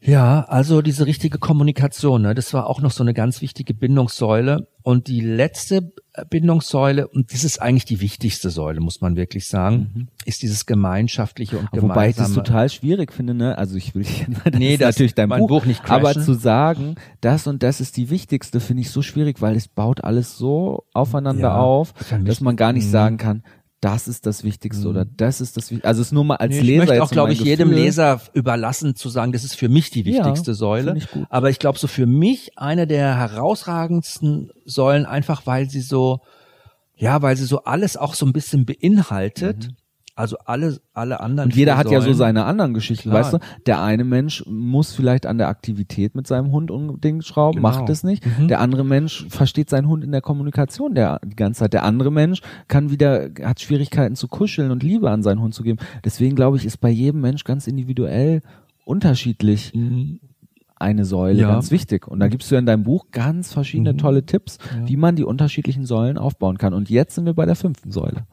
Ja, also diese richtige Kommunikation, ne, das war auch noch so eine ganz wichtige Bindungssäule. Und die letzte äh, Bindungssäule, und das ist eigentlich die wichtigste Säule, muss man wirklich sagen, ist dieses gemeinschaftliche und gemeinsame. Wobei ich das total schwierig finde, ne? Also ich will hier das Nee, ist das- natürlich dein mein Buch, Buch nicht aber crashen. zu sagen, das und das ist die wichtigste, finde ich so schwierig, weil es baut alles so aufeinander Ja, auf, dass man gar nicht Mhm. sagen kann, das ist das Wichtigste oder das ist das Wichtigste. Also es ist nur mal als Nee, Leser ich möchte auch, glaube ich, jedem Gefühl. Leser überlassen zu sagen, das ist für mich die Ja, wichtigste Säule. finde ich gut. Aber ich glaube, so für mich eine der herausragendsten Säulen, einfach weil sie so, ja, weil sie so alles auch so ein bisschen beinhaltet. Also alle, alle anderen. Und jeder hat ja so seine anderen Geschichten, Klar. weißt du? Der eine Mensch muss vielleicht an der Aktivität mit seinem Hund unbedingt schrauben, Genau. macht es nicht. Mhm. Der andere Mensch versteht seinen Hund in der Kommunikation der, die ganze Zeit. Der andere Mensch kann wieder, hat Schwierigkeiten zu kuscheln und Liebe an seinen Hund zu geben. Deswegen glaube ich, ist bei jedem Mensch ganz individuell unterschiedlich Mhm. eine Säule Ja. ganz wichtig. Und da gibst du in deinem Buch ganz verschiedene Mhm. tolle Tipps, Ja. wie man die unterschiedlichen Säulen aufbauen kann. Und jetzt sind wir bei der fünften Säule.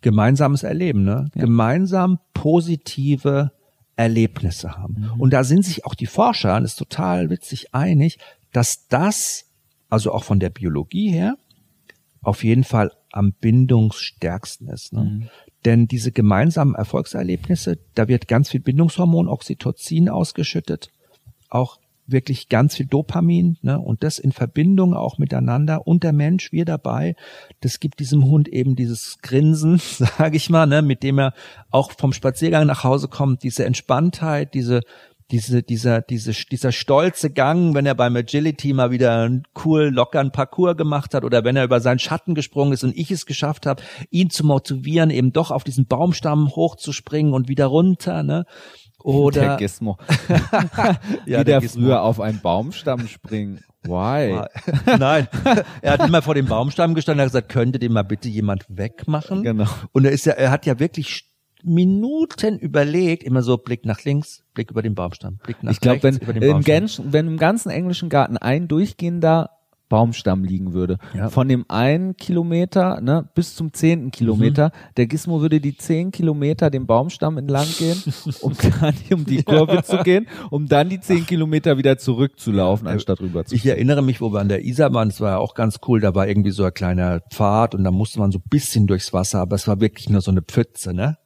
Gemeinsames Erleben, ne? Ja. Gemeinsam positive Erlebnisse haben. Mhm. Und da sind sich auch die Forscher, das ist total witzig, einig, dass das, also auch von der Biologie her, auf jeden Fall am bindungsstärksten ist. Ne? Mhm. Denn diese gemeinsamen Erfolgserlebnisse, da wird ganz viel Bindungshormon, Oxytocin ausgeschüttet, auch wirklich ganz viel Dopamin, ne? und das in Verbindung auch miteinander und der Mensch, wir dabei, das gibt diesem Hund eben dieses Grinsen, sage ich mal, ne? mit dem er auch vom Spaziergang nach Hause kommt, diese Entspanntheit, diese diese, dieser, diese, dieser stolze Gang, wenn er beim Agility mal wieder einen cool lockeren Parcours gemacht hat oder wenn er über seinen Schatten gesprungen ist und ich es geschafft habe, ihn zu motivieren, eben doch auf diesen Baumstamm hochzuspringen und wieder runter, ne? Der Oder Gizmo. Ja, Wie der der früher auf einen Baumstamm springen. Why? Nein, er hat immer vor dem Baumstamm gestanden und hat gesagt, könnte den mal bitte jemand wegmachen? Genau. Und er ist ja, er hat ja wirklich Minuten überlegt, immer so Blick nach links, Blick über den Baumstamm, Blick nach Ich glaube, wenn, rechts über den im Baumstamm. ganzen, wenn im ganzen englischen Garten ein durchgehender Baumstamm liegen würde, Ja. von dem einen Kilometer ne, bis zum zehnten Kilometer, Mhm. der Gizmo würde die zehn Kilometer den Baumstamm entlang gehen, um dann um die Kurve zu gehen, um dann die zehn Kilometer wieder zurückzulaufen, anstatt rüber zu Ich erinnere mich, wo wir an der Isar waren, das war ja auch ganz cool, da war irgendwie so ein kleiner Pfad und da musste man so ein bisschen durchs Wasser, aber es war wirklich nur so eine Pfütze, ne?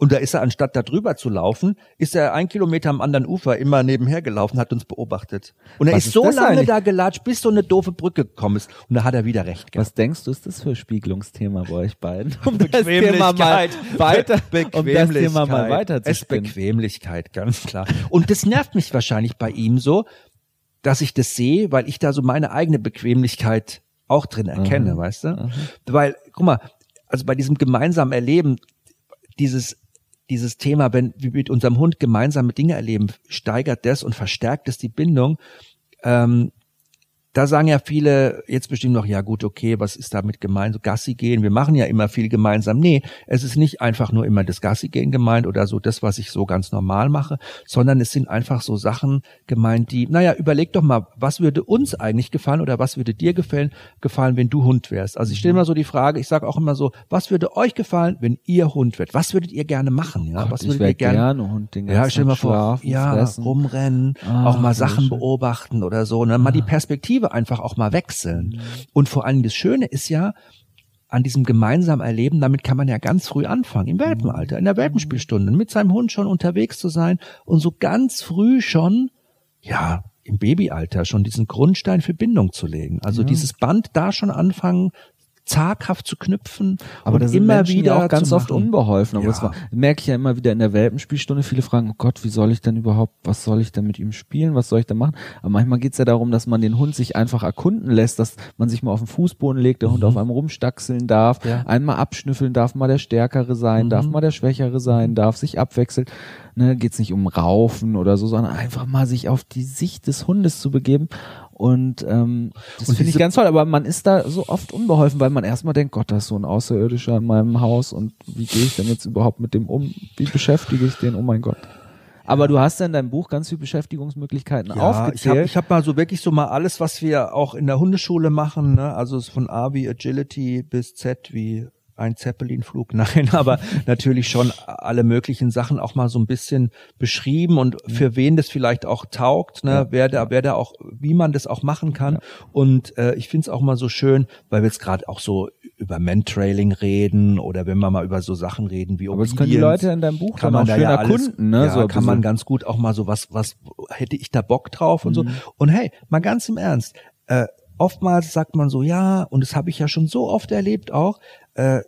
Und da ist er, anstatt da drüber zu laufen, ist er ein Kilometer am anderen Ufer immer nebenher gelaufen, hat uns beobachtet. Und er ist ist so lange eigentlich? da gelatscht, bis so eine doofe Brücke gekommen ist. Und da hat er wieder recht gehabt. Was denkst du, ist das für ein Spiegelungsthema bei euch beiden? Um das Thema Bequemlichkeit. mal weiter, um das Thema mal weiter zu Es. Bequemlichkeit, ganz klar. Und das nervt mich wahrscheinlich bei ihm so, dass ich das sehe, weil ich da so meine eigene Bequemlichkeit auch drin erkenne, Aha. weißt du? Aha. Weil, guck mal, also bei diesem gemeinsamen Erleben, dieses dieses Thema, wenn wir mit unserem Hund gemeinsame Dinge erleben, steigert das und verstärkt es die Bindung. Ähm, da sagen ja viele jetzt bestimmt noch, ja gut, okay, was ist damit gemeint? So Gassi gehen, wir machen ja immer viel gemeinsam. Nee, es ist nicht einfach nur immer das Gassi gehen gemeint oder so das, was ich so ganz normal mache, sondern es sind einfach so Sachen gemeint, die, naja, überleg doch mal, was würde uns eigentlich gefallen oder was würde dir gefallen, gefallen, wenn du Hund wärst? Also ich stelle immer so die Frage, ich sage auch immer so, was würde euch gefallen, wenn ihr Hund wärt? Was würdet ihr gerne machen? Ja, Gott, was würdet ihr gerne? gerne Hund den Ja, stell mal vor, schlafen, ja, fressen. rumrennen, Ah, auch mal sehr Sachen schön. beobachten oder so, ne? mal die Perspektive einfach auch mal wechseln. Mhm. Und vor allem das Schöne ist ja, an diesem gemeinsamen Erleben, damit kann man ja ganz früh anfangen, im Welpenalter, in der Welpenspielstunde, mit seinem Hund schon unterwegs zu sein und so ganz früh schon, ja, im Babyalter schon diesen Grundstein für Bindung zu legen. Also dieses Band da schon anfangen, zaghaft zu knüpfen Aber und da sind immer Menschen wieder ja auch ganz oft unbeholfen. Aber Ja. das war, merke ich ja immer wieder in der Welpenspielstunde. Viele fragen, oh Gott, wie soll ich denn überhaupt, was soll ich denn mit ihm spielen? Was soll ich denn machen? Aber manchmal geht's ja darum, dass man den Hund sich einfach erkunden lässt, dass man sich mal auf den Fußboden legt, der Hund auf einem rumstaxeln darf, Mhm. Ja. einmal abschnüffeln darf, mal der Stärkere sein, darf Mhm. mal der Schwächere sein, darf sich abwechseln. Ne, geht's nicht um Raufen oder so, sondern einfach mal sich auf die Sicht des Hundes zu begeben. Und ähm, das finde ich ganz toll, aber man ist da so oft unbeholfen, weil man erstmal denkt, Gott, da ist so ein Außerirdischer in meinem Haus und wie gehe ich denn jetzt überhaupt mit dem um? Wie beschäftige ich den? Oh mein Gott. Aber du hast ja in deinem Buch ganz viele Beschäftigungsmöglichkeiten Ja, ich habe aufgezählt. ich hab mal so wirklich so mal alles, was wir auch in der Hundeschule machen, ne? also von A wie Agility bis Z wie ein Zeppelinflug, nein, aber natürlich schon alle möglichen Sachen auch mal so ein bisschen beschrieben und für wen das vielleicht auch taugt, ne, wer da, wer da auch, wie man das auch machen kann. Und äh, ich finde es auch mal so schön, weil wir jetzt gerade auch so über Mentrailing reden oder wenn wir mal über so Sachen reden wie aber das können die Leute in deinem Buch kann man auch da ja alles, erkunden, ne? Ja, so kann man ganz gut auch mal so was, was hätte ich da Bock drauf und so. Mhm. Und hey, mal ganz im Ernst, äh, oftmals sagt man so, ja, und das habe ich ja schon so oft erlebt auch, äh,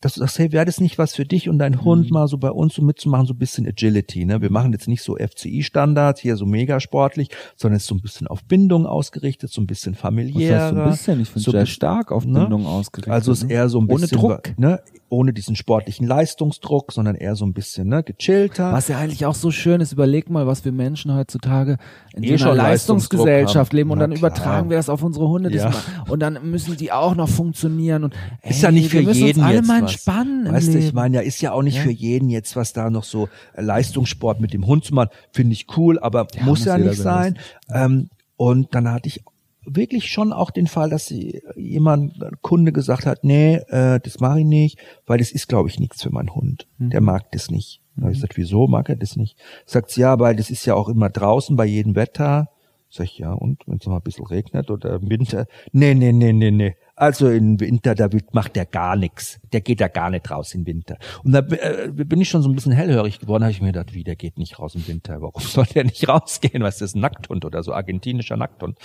dass du sagst, hey, wäre das nicht was für dich und dein Mhm. Hund mal so bei uns so mitzumachen, so ein bisschen Agility, ne? Wir machen jetzt nicht so FCI-Standards, hier so mega sportlich, sondern es ist so ein bisschen auf Bindung ausgerichtet, so ein bisschen Was familiärer. heißt so ein bisschen? Ich finde so sehr stark auf ne? Bindung ausgerichtet. Also es ist ne? eher so ein Ohne bisschen, Druck. ne? Ohne diesen sportlichen Leistungsdruck, sondern eher so ein bisschen, ne? Gechillter. Was ja eigentlich auch so schön ist, überleg mal, was wir Menschen heutzutage in Eh so einer Leistungsgesellschaft leben und Na dann klar. übertragen wir das auf unsere Hunde Ja. und dann müssen die auch noch funktionieren und ey, ist ja nicht für wir müssen jeden uns alle jetzt mal was. entspannen im Weißt du, ich meine, ja, ist ja auch nicht Ja. für jeden jetzt was da noch so äh, Leistungssport mit dem Hund zu machen. Finde ich cool, aber Ja, muss muss ja nicht sein sein. Ähm, und dann hatte ich wirklich schon auch den Fall, dass sie- jemand, ein Kunde gesagt hat, nee, äh, das mache ich nicht, weil das ist, glaube ich, nichts für meinen Hund. Mhm. Der mag das nicht. Da habe ich gesagt, wieso mag er das nicht? Sagt sie, ja, weil das ist ja auch immer draußen bei jedem Wetter. Sag ich, ja, und wenn es mal ein bisschen regnet oder im Winter? Nee, nee, nee, nee, nee. Also im Winter, da wird- macht der gar nichts. Der geht da gar nicht raus im Winter. Und da äh, bin ich schon so ein bisschen hellhörig geworden, habe ich mir gedacht, wie, der geht nicht raus im Winter. Warum soll der nicht rausgehen? Was ist das, ein Nackthund oder so, argentinischer Nackthund.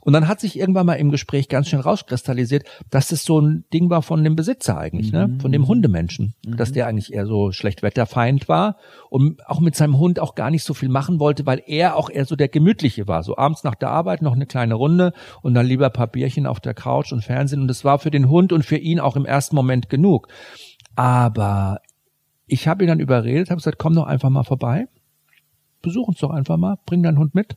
Und dann hat sich irgendwann mal im Gespräch ganz schnell rauskristallisiert, dass das so ein Ding war von dem Besitzer eigentlich, ne? von dem Hundemenschen. Dass der eigentlich eher so Schlechtwetterfeind war und auch mit seinem Hund auch gar nicht so viel machen wollte, weil er auch eher so der Gemütliche war. So abends nach der Arbeit noch eine kleine Runde und dann lieber ein paar Bierchen auf der Couch und Fernsehen. Und das war für den Hund und für ihn auch im ersten Moment genug. Aber ich habe ihn dann überredet, habe gesagt, komm doch einfach mal vorbei. Besuch uns doch einfach mal, bring deinen Hund mit.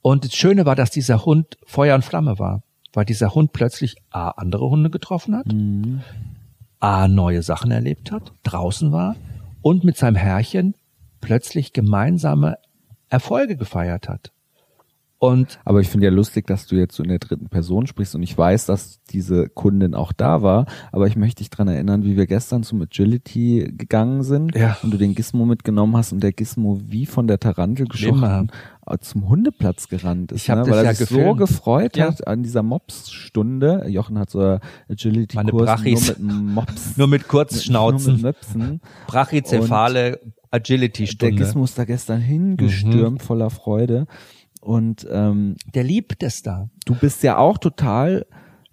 Und das Schöne war, dass dieser Hund Feuer und Flamme war, weil dieser Hund plötzlich A, andere Hunde getroffen hat, Mhm. A, neue Sachen erlebt hat, draußen war und mit seinem Herrchen plötzlich gemeinsame Erfolge gefeiert hat. Und Aber ich finde ja lustig, dass du jetzt so in der dritten Person sprichst und ich weiß, dass diese Kundin auch da war, aber ich möchte dich dran erinnern, wie wir gestern zum Agility gegangen sind Ja. und du den Gizmo mitgenommen hast und der Gizmo wie von der Tarantel geschossen äh, zum Hundeplatz gerannt ist, Ich hab ne? das weil er ja sich so gefilmt. gefreut Ja. hat an dieser Mops-Stunde. Jochen hat so Agility-Kurs nur mit Mops. nur mit Nur Kurzschnauzen, mit Möpsen. brachycephale Der Agility-Stunde. Gizmo ist da gestern hingestürmt Mhm. voller Freude und ähm, Der liebt es da. du bist ja auch total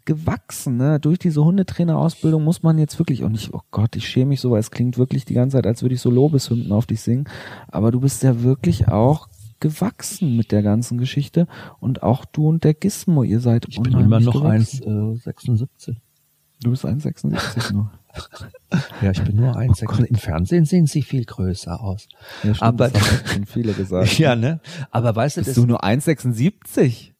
gewachsen, ne? Durch diese Hundetrainerausbildung muss man jetzt wirklich, und ich, oh Gott, ich schäme mich so, weil es klingt wirklich die ganze Zeit, als würde ich so Lobeshymnen auf dich singen. Aber du bist ja wirklich auch gewachsen mit der ganzen Geschichte. Und auch du und der Gizmo, ihr seid Ich bin immer noch gewachsen. 1,76. Du bist 1,76 nur. Ja, ich bin nur 1,76. Im Fernsehen sehen sie viel größer aus. Ja, stimmt, Aber- das haben viele gesagt. Ja, ne? Aber weißt du, Bist das, du nur 1,76?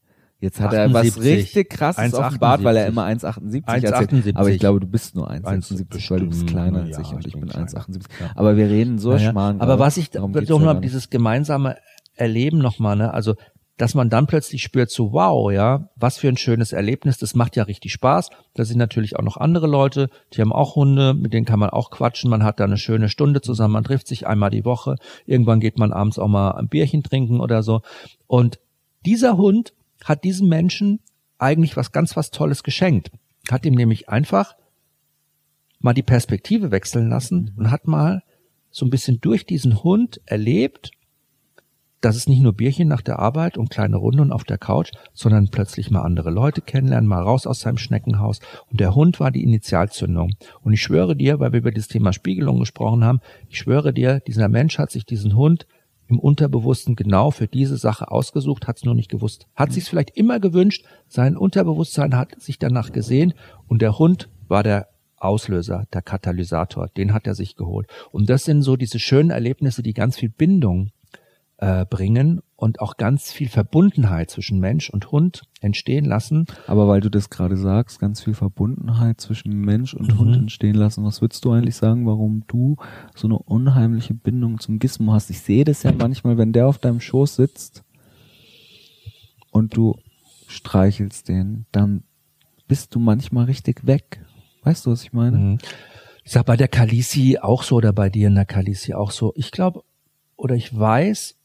Jetzt hat er was richtig krasses offenbart, weil er immer 1,78 erzählt. Aber ich glaube, du bist nur 1,76, weil du bist kleiner als ich und ich bin 1,78. Ja. Aber wir reden so ja, schmarrn. Aber was ich, doch noch dieses gemeinsame Erleben nochmal, ne, also, dass man dann plötzlich spürt, so wow, ja, was für ein schönes Erlebnis, das macht ja richtig Spaß. Da sind natürlich auch noch andere Leute, die haben auch Hunde, mit denen kann man auch quatschen, man hat da eine schöne Stunde zusammen, man trifft sich einmal die Woche, irgendwann geht man abends auch mal ein Bierchen trinken oder so. Und dieser Hund hat diesem Menschen eigentlich was ganz was Tolles geschenkt. Hat ihm nämlich einfach mal die Perspektive wechseln lassen und hat mal so ein bisschen durch diesen Hund erlebt, dass es nicht nur Bierchen nach der Arbeit und kleine Runden auf der Couch, sondern plötzlich mal andere Leute kennenlernen, mal raus aus seinem Schneckenhaus. Und der Hund war die Initialzündung. Und ich schwöre dir, weil wir über das Thema Spiegelung gesprochen haben, ich schwöre dir, dieser Mensch hat sich diesen Hund im Unterbewussten genau für diese Sache ausgesucht, hat es nur nicht gewusst. Hat sich vielleicht immer gewünscht, sein Unterbewusstsein hat sich danach gesehen und der Hund war der Auslöser, der Katalysator, den hat er sich geholt. Und das sind so diese schönen Erlebnisse, die ganz viel Bindung äh, bringen und auch ganz viel Verbundenheit zwischen Mensch und Hund entstehen lassen. Aber weil du das gerade sagst, ganz viel Verbundenheit zwischen Mensch und mhm. Hund entstehen lassen, was würdest du eigentlich sagen, warum du so eine unheimliche Bindung zum Gizmo hast? Ich sehe das ja manchmal, wenn der auf deinem Schoß sitzt und du streichelst den, dann bist du manchmal richtig weg. Weißt du, was ich meine? Mhm. Ich sag bei der Kalisi auch so oder bei dir in der Kalisi auch so. Ich glaube oder ich weiß,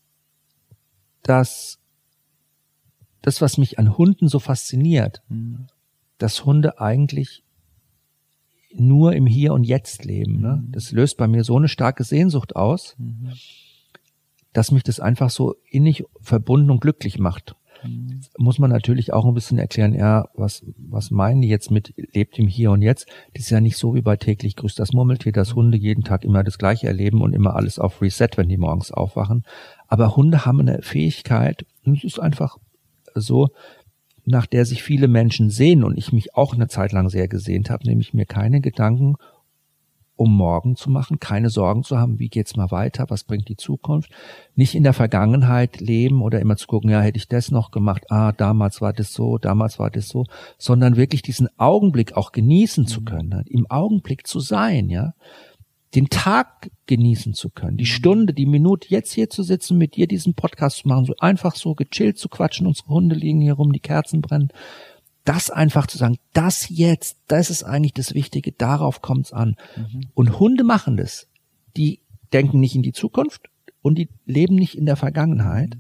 dass das, was mich an Hunden so fasziniert, mhm. dass Hunde eigentlich nur im Hier und Jetzt leben. Ne? Mhm. Das löst bei mir so eine starke Sehnsucht aus, mhm. dass mich das einfach so innig verbunden und glücklich macht. Mhm. Muss man natürlich auch ein bisschen erklären, ja, was, was meinen die jetzt mit lebt im Hier und Jetzt? Das ist ja nicht so wie bei täglich grüßt das Murmeltier, dass Hunde jeden Tag immer das Gleiche erleben und immer alles auf Reset, wenn die morgens aufwachen. Aber Hunde haben eine Fähigkeit, und es ist einfach so, nach der sich viele Menschen sehen und ich mich auch eine Zeit lang sehr gesehnt habe, nämlich mir keine Gedanken um morgen zu machen, keine Sorgen zu haben, wie geht's mal weiter, was bringt die Zukunft, nicht in der Vergangenheit leben oder immer zu gucken, ja, hätte ich das noch gemacht, ah, damals war das so, damals war das so, sondern wirklich diesen Augenblick auch genießen zu können, im Augenblick zu sein, ja den Tag genießen zu können, die mhm. Stunde, die Minute, jetzt hier zu sitzen, mit dir diesen Podcast zu machen, so einfach so gechillt zu quatschen, unsere Hunde liegen hier rum, die Kerzen brennen. Das einfach zu sagen, das jetzt, das ist eigentlich das Wichtige, darauf kommt's an. Mhm. Und Hunde machen das. Die denken nicht in die Zukunft und die leben nicht in der Vergangenheit.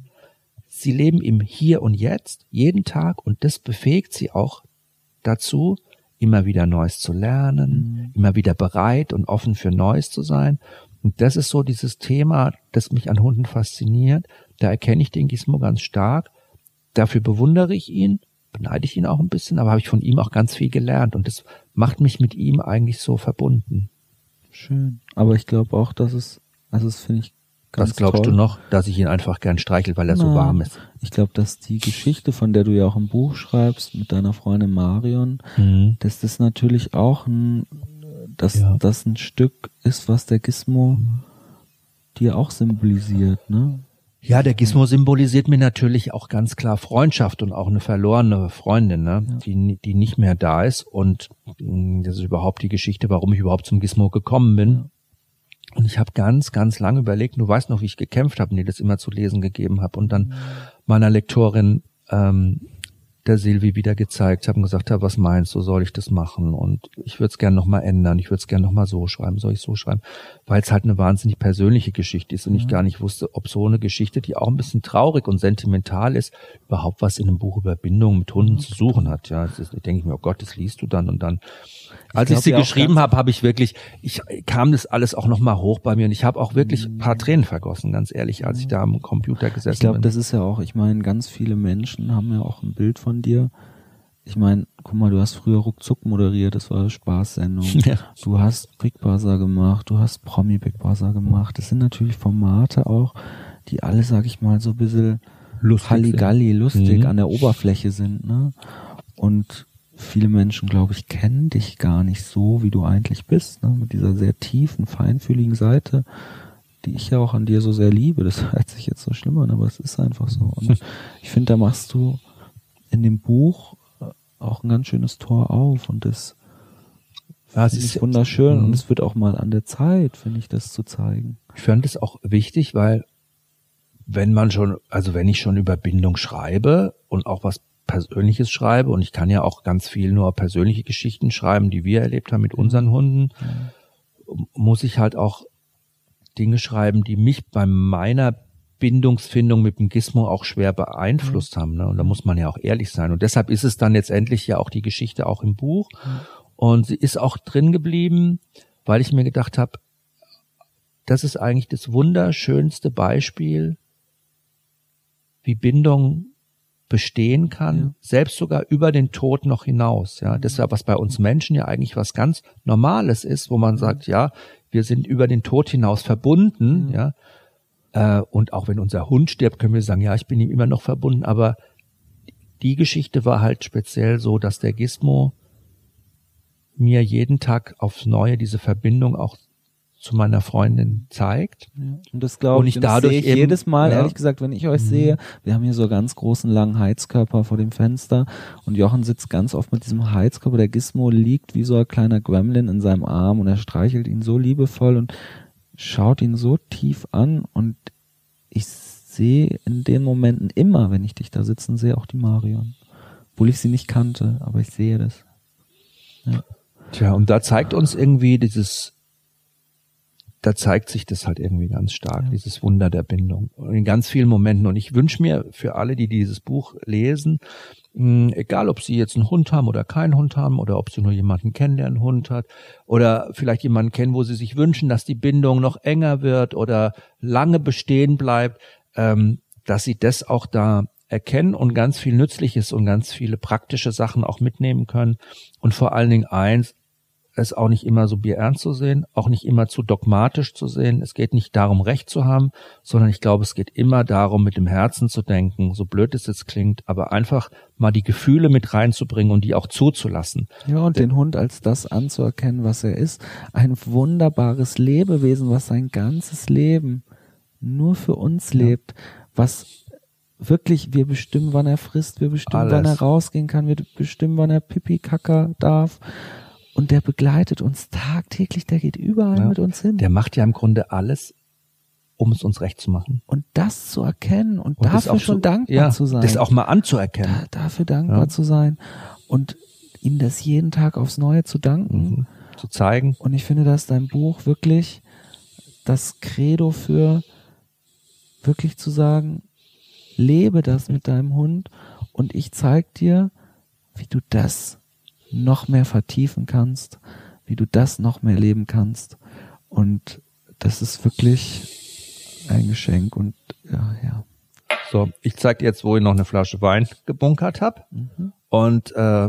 Sie leben im Hier und Jetzt, jeden Tag, und das befähigt sie auch dazu, immer wieder Neues zu lernen, mhm. immer wieder bereit und offen für Neues zu sein. Und das ist so dieses Thema, das mich an Hunden fasziniert. Da erkenne ich den Gizmo ganz stark. Dafür bewundere ich ihn, beneide ich ihn auch ein bisschen, aber habe ich von ihm auch ganz viel gelernt. Und das macht mich mit ihm eigentlich so verbunden. Schön. Aber ich glaube auch, dass es, also das finde ich Ganz Was glaubst toll. du noch, dass ich ihn einfach gern streichel, weil er Nein. so warm ist? Ich glaube, dass die Geschichte, von der du ja auch im Buch schreibst, mit deiner Freundin Marion, mhm. dass das natürlich auch ein, dass ja. das ein Stück ist, was der Gizmo dir auch symbolisiert, ne? Ja, der Gizmo symbolisiert mir natürlich auch ganz klar Freundschaft und auch eine verlorene Freundin, ne? Ja. die, die nicht mehr da ist. Und mm, das ist überhaupt die Geschichte, warum ich überhaupt zum Gizmo gekommen bin. Und ich habe ganz, ganz lange überlegt, du weißt noch, wie ich gekämpft habe und dir das immer zu lesen gegeben habe und dann mhm. meiner Lektorin ähm, der Silvi wieder gezeigt habe und gesagt habe, was meinst du, soll ich das machen? Und ich würde es gerne nochmal ändern, ich würde es gerne nochmal so schreiben, soll ich so schreiben? Weil es halt eine wahnsinnig persönliche Geschichte ist und ich gar nicht wusste, ob so eine Geschichte, die auch ein bisschen traurig und sentimental ist, überhaupt was in einem Buch über Bindung mit Hunden zu suchen hat. Ja, das ist, denke ich mir, oh Gott, das liest du dann und dann. Als ich, ich sie geschrieben habe, habe ich wirklich, ich kam das alles auch nochmal hoch bei mir und ich habe auch wirklich ein paar Tränen vergossen, ganz ehrlich, als ich da am Computer gesessen ich glaub, bin. Ich glaube, das ist ja auch, ich meine, ganz viele Menschen haben ja auch ein Bild von dir. Ich meine, guck mal, du hast früher Ruckzuck moderiert, das war eine Spaßsendung. Ja. Du hast Big Buzzer gemacht, du hast Promi Big Buzzer gemacht. Das sind natürlich Formate auch, die alle, sag ich mal, so ein bisschen lustig Halligalli, lustig mhm. an der Oberfläche sind, ne? Und viele Menschen, glaube ich, kennen dich gar nicht so, wie du eigentlich bist, ne? mit dieser sehr tiefen, feinfühligen Seite, die ich ja auch an dir so sehr liebe. Das hört sich jetzt so schlimm an, aber es ist einfach so. Und ich finde, da machst du in dem Buch äh, auch ein ganz schönes Tor auf und das ja, es ist wunderschön und mhm. es wird auch mal an der Zeit, finde ich, das zu zeigen. Ich fand es auch wichtig, weil wenn man schon, also wenn ich schon über Bindung schreibe und auch was Persönliches schreibe und ich kann ja auch ganz viel nur persönliche Geschichten schreiben, die wir erlebt haben mit unseren Hunden, mhm. muss ich halt auch Dinge schreiben, die mich bei meiner Bindungsfindung mit dem Gizmo auch schwer beeinflusst mhm. haben. Ne? Und da muss man ja auch ehrlich sein. Und deshalb ist es dann letztendlich ja auch die Geschichte auch im Buch. Mhm. Und sie ist auch drin geblieben, weil ich mir gedacht habe, das ist eigentlich das wunderschönste Beispiel, wie Bindung bestehen kann, ja. selbst sogar über den Tod noch hinaus. Ja, das ist ja was bei uns Menschen ja eigentlich was ganz Normales ist, wo man sagt, ja, wir sind über den Tod hinaus verbunden. Ja, äh, und auch wenn unser Hund stirbt, können wir sagen, ja, ich bin ihm immer noch verbunden. Aber die Geschichte war halt speziell so, dass der Gizmo mir jeden Tag aufs Neue diese Verbindung auch zu meiner Freundin zeigt. Ja. Und das glaube ich, und ich dadurch ich eben, jedes Mal, ja. ehrlich gesagt, wenn ich euch mhm. sehe, wir haben hier so ganz großen langen Heizkörper vor dem Fenster und Jochen sitzt ganz oft mit diesem Heizkörper, der Gizmo liegt wie so ein kleiner Gremlin in seinem Arm und er streichelt ihn so liebevoll und schaut ihn so tief an und ich sehe in den Momenten immer, wenn ich dich da sitzen sehe, auch die Marion. Obwohl ich sie nicht kannte, aber ich sehe das. Ja. Tja, und da zeigt uns irgendwie dieses, da zeigt sich das halt irgendwie ganz stark, ja. dieses Wunder der Bindung. In ganz vielen Momenten. Und ich wünsche mir für alle, die dieses Buch lesen, egal ob sie jetzt einen Hund haben oder keinen Hund haben, oder ob sie nur jemanden kennen, der einen Hund hat, oder vielleicht jemanden kennen, wo sie sich wünschen, dass die Bindung noch enger wird oder lange bestehen bleibt, ähm, dass sie das auch da erkennen und ganz viel Nützliches und ganz viele praktische Sachen auch mitnehmen können. Und vor allen Dingen eins, es auch nicht immer so bierernst zu sehen, auch nicht immer zu dogmatisch zu sehen. Es geht nicht darum, Recht zu haben, sondern ich glaube, es geht immer darum, mit dem Herzen zu denken, so blöd es jetzt klingt, aber einfach mal die Gefühle mit reinzubringen und die auch zuzulassen. Ja, und den Hund als das anzuerkennen, was er ist. Ein wunderbares Lebewesen, was sein ganzes Leben nur für uns ja. lebt, was wirklich, wir bestimmen, wann er frisst, wir bestimmen, Alles. wann er rausgehen kann, wir bestimmen, wann er Pipi kacker darf. Und der begleitet uns tagtäglich, der geht überall ja. mit uns hin. Der macht ja im Grunde alles, um es uns recht zu machen. Und das zu erkennen und, und dafür schon so, dankbar ja, zu sein. Das auch mal anzuerkennen. Da, dafür dankbar ja. zu sein und ihm das jeden Tag aufs Neue zu danken. Mhm. Zu zeigen. Und ich finde, dass dein Buch wirklich das Credo für wirklich zu sagen, lebe das mit deinem Hund und ich zeig dir, wie du das noch mehr vertiefen kannst, wie du das noch mehr leben kannst. Und das ist wirklich ein Geschenk und ja, ja. So, ich zeig dir jetzt, wo ich noch eine Flasche Wein gebunkert habe. Mhm. Und äh,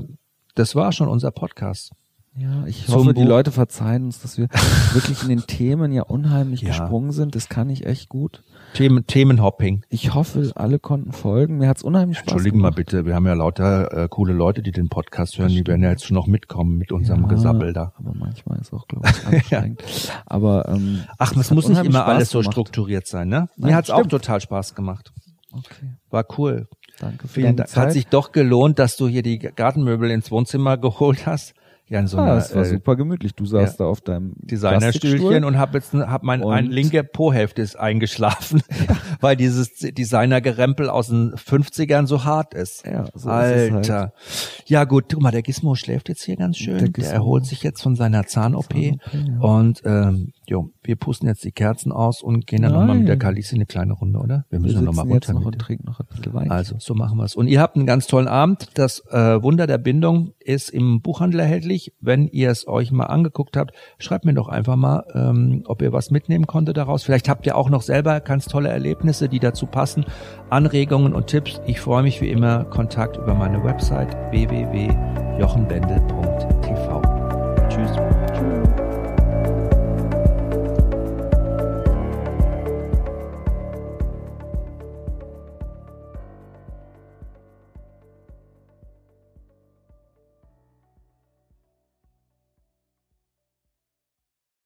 das war schon unser Podcast. Ja, ich hoffe, die Leute verzeihen uns, dass wir wirklich in den Themen ja unheimlich ja. gesprungen sind. Das kann ich echt gut. Themen, Themenhopping. Ich hoffe, alle konnten folgen. Mir hat's unheimlich Spaß Entschuldigen gemacht. mal bitte, wir haben ja lauter äh, coole Leute, die den Podcast hören. Die werden ja jetzt schon noch mitkommen mit unserem ja, Gesabbel da. Aber manchmal ist auch, glaube ich, anstrengend. ja. Aber ähm, Ach, es muss nicht immer Spaß alles so gemacht. strukturiert sein, ne? Nein, Mir hat's stimmt. auch total Spaß gemacht. Okay. War cool. Danke für Vielen Dank. Zeit. Hat sich doch gelohnt, dass du hier die Gartenmöbel ins Wohnzimmer geholt hast ja, in so ah, es war äh, super gemütlich. Du saßt ja, da auf deinem Designerstühlchen und hab jetzt hab mein und ein linke Po-Hälfte ist eingeschlafen. weil dieses Designergerempel aus den 50ern so hart ist. Ja, so Alter. Ist halt. Ja gut, guck mal, der Gizmo schläft jetzt hier ganz schön. Der, der erholt sich jetzt von seiner Zahn-OP Zahn ja. und ähm, jo, wir pusten jetzt die Kerzen aus und gehen dann nochmal mit der Kalisi eine kleine Runde, oder? Wir müssen wir nochmal runter. Noch und trinken noch ein bisschen Wein. Also, so machen wir's. Und ihr habt einen ganz tollen Abend. Das äh, Wunder der Bindung ist im Buchhandel erhältlich. Wenn ihr es euch mal angeguckt habt, schreibt mir doch einfach mal, ähm, ob ihr was mitnehmen konntet daraus. Vielleicht habt ihr auch noch selber ganz tolle Erlebnisse, die dazu passen, Anregungen und Tipps. Ich freue mich wie immer. Kontakt über meine Website www.jochenbendel.tv. Tschüss.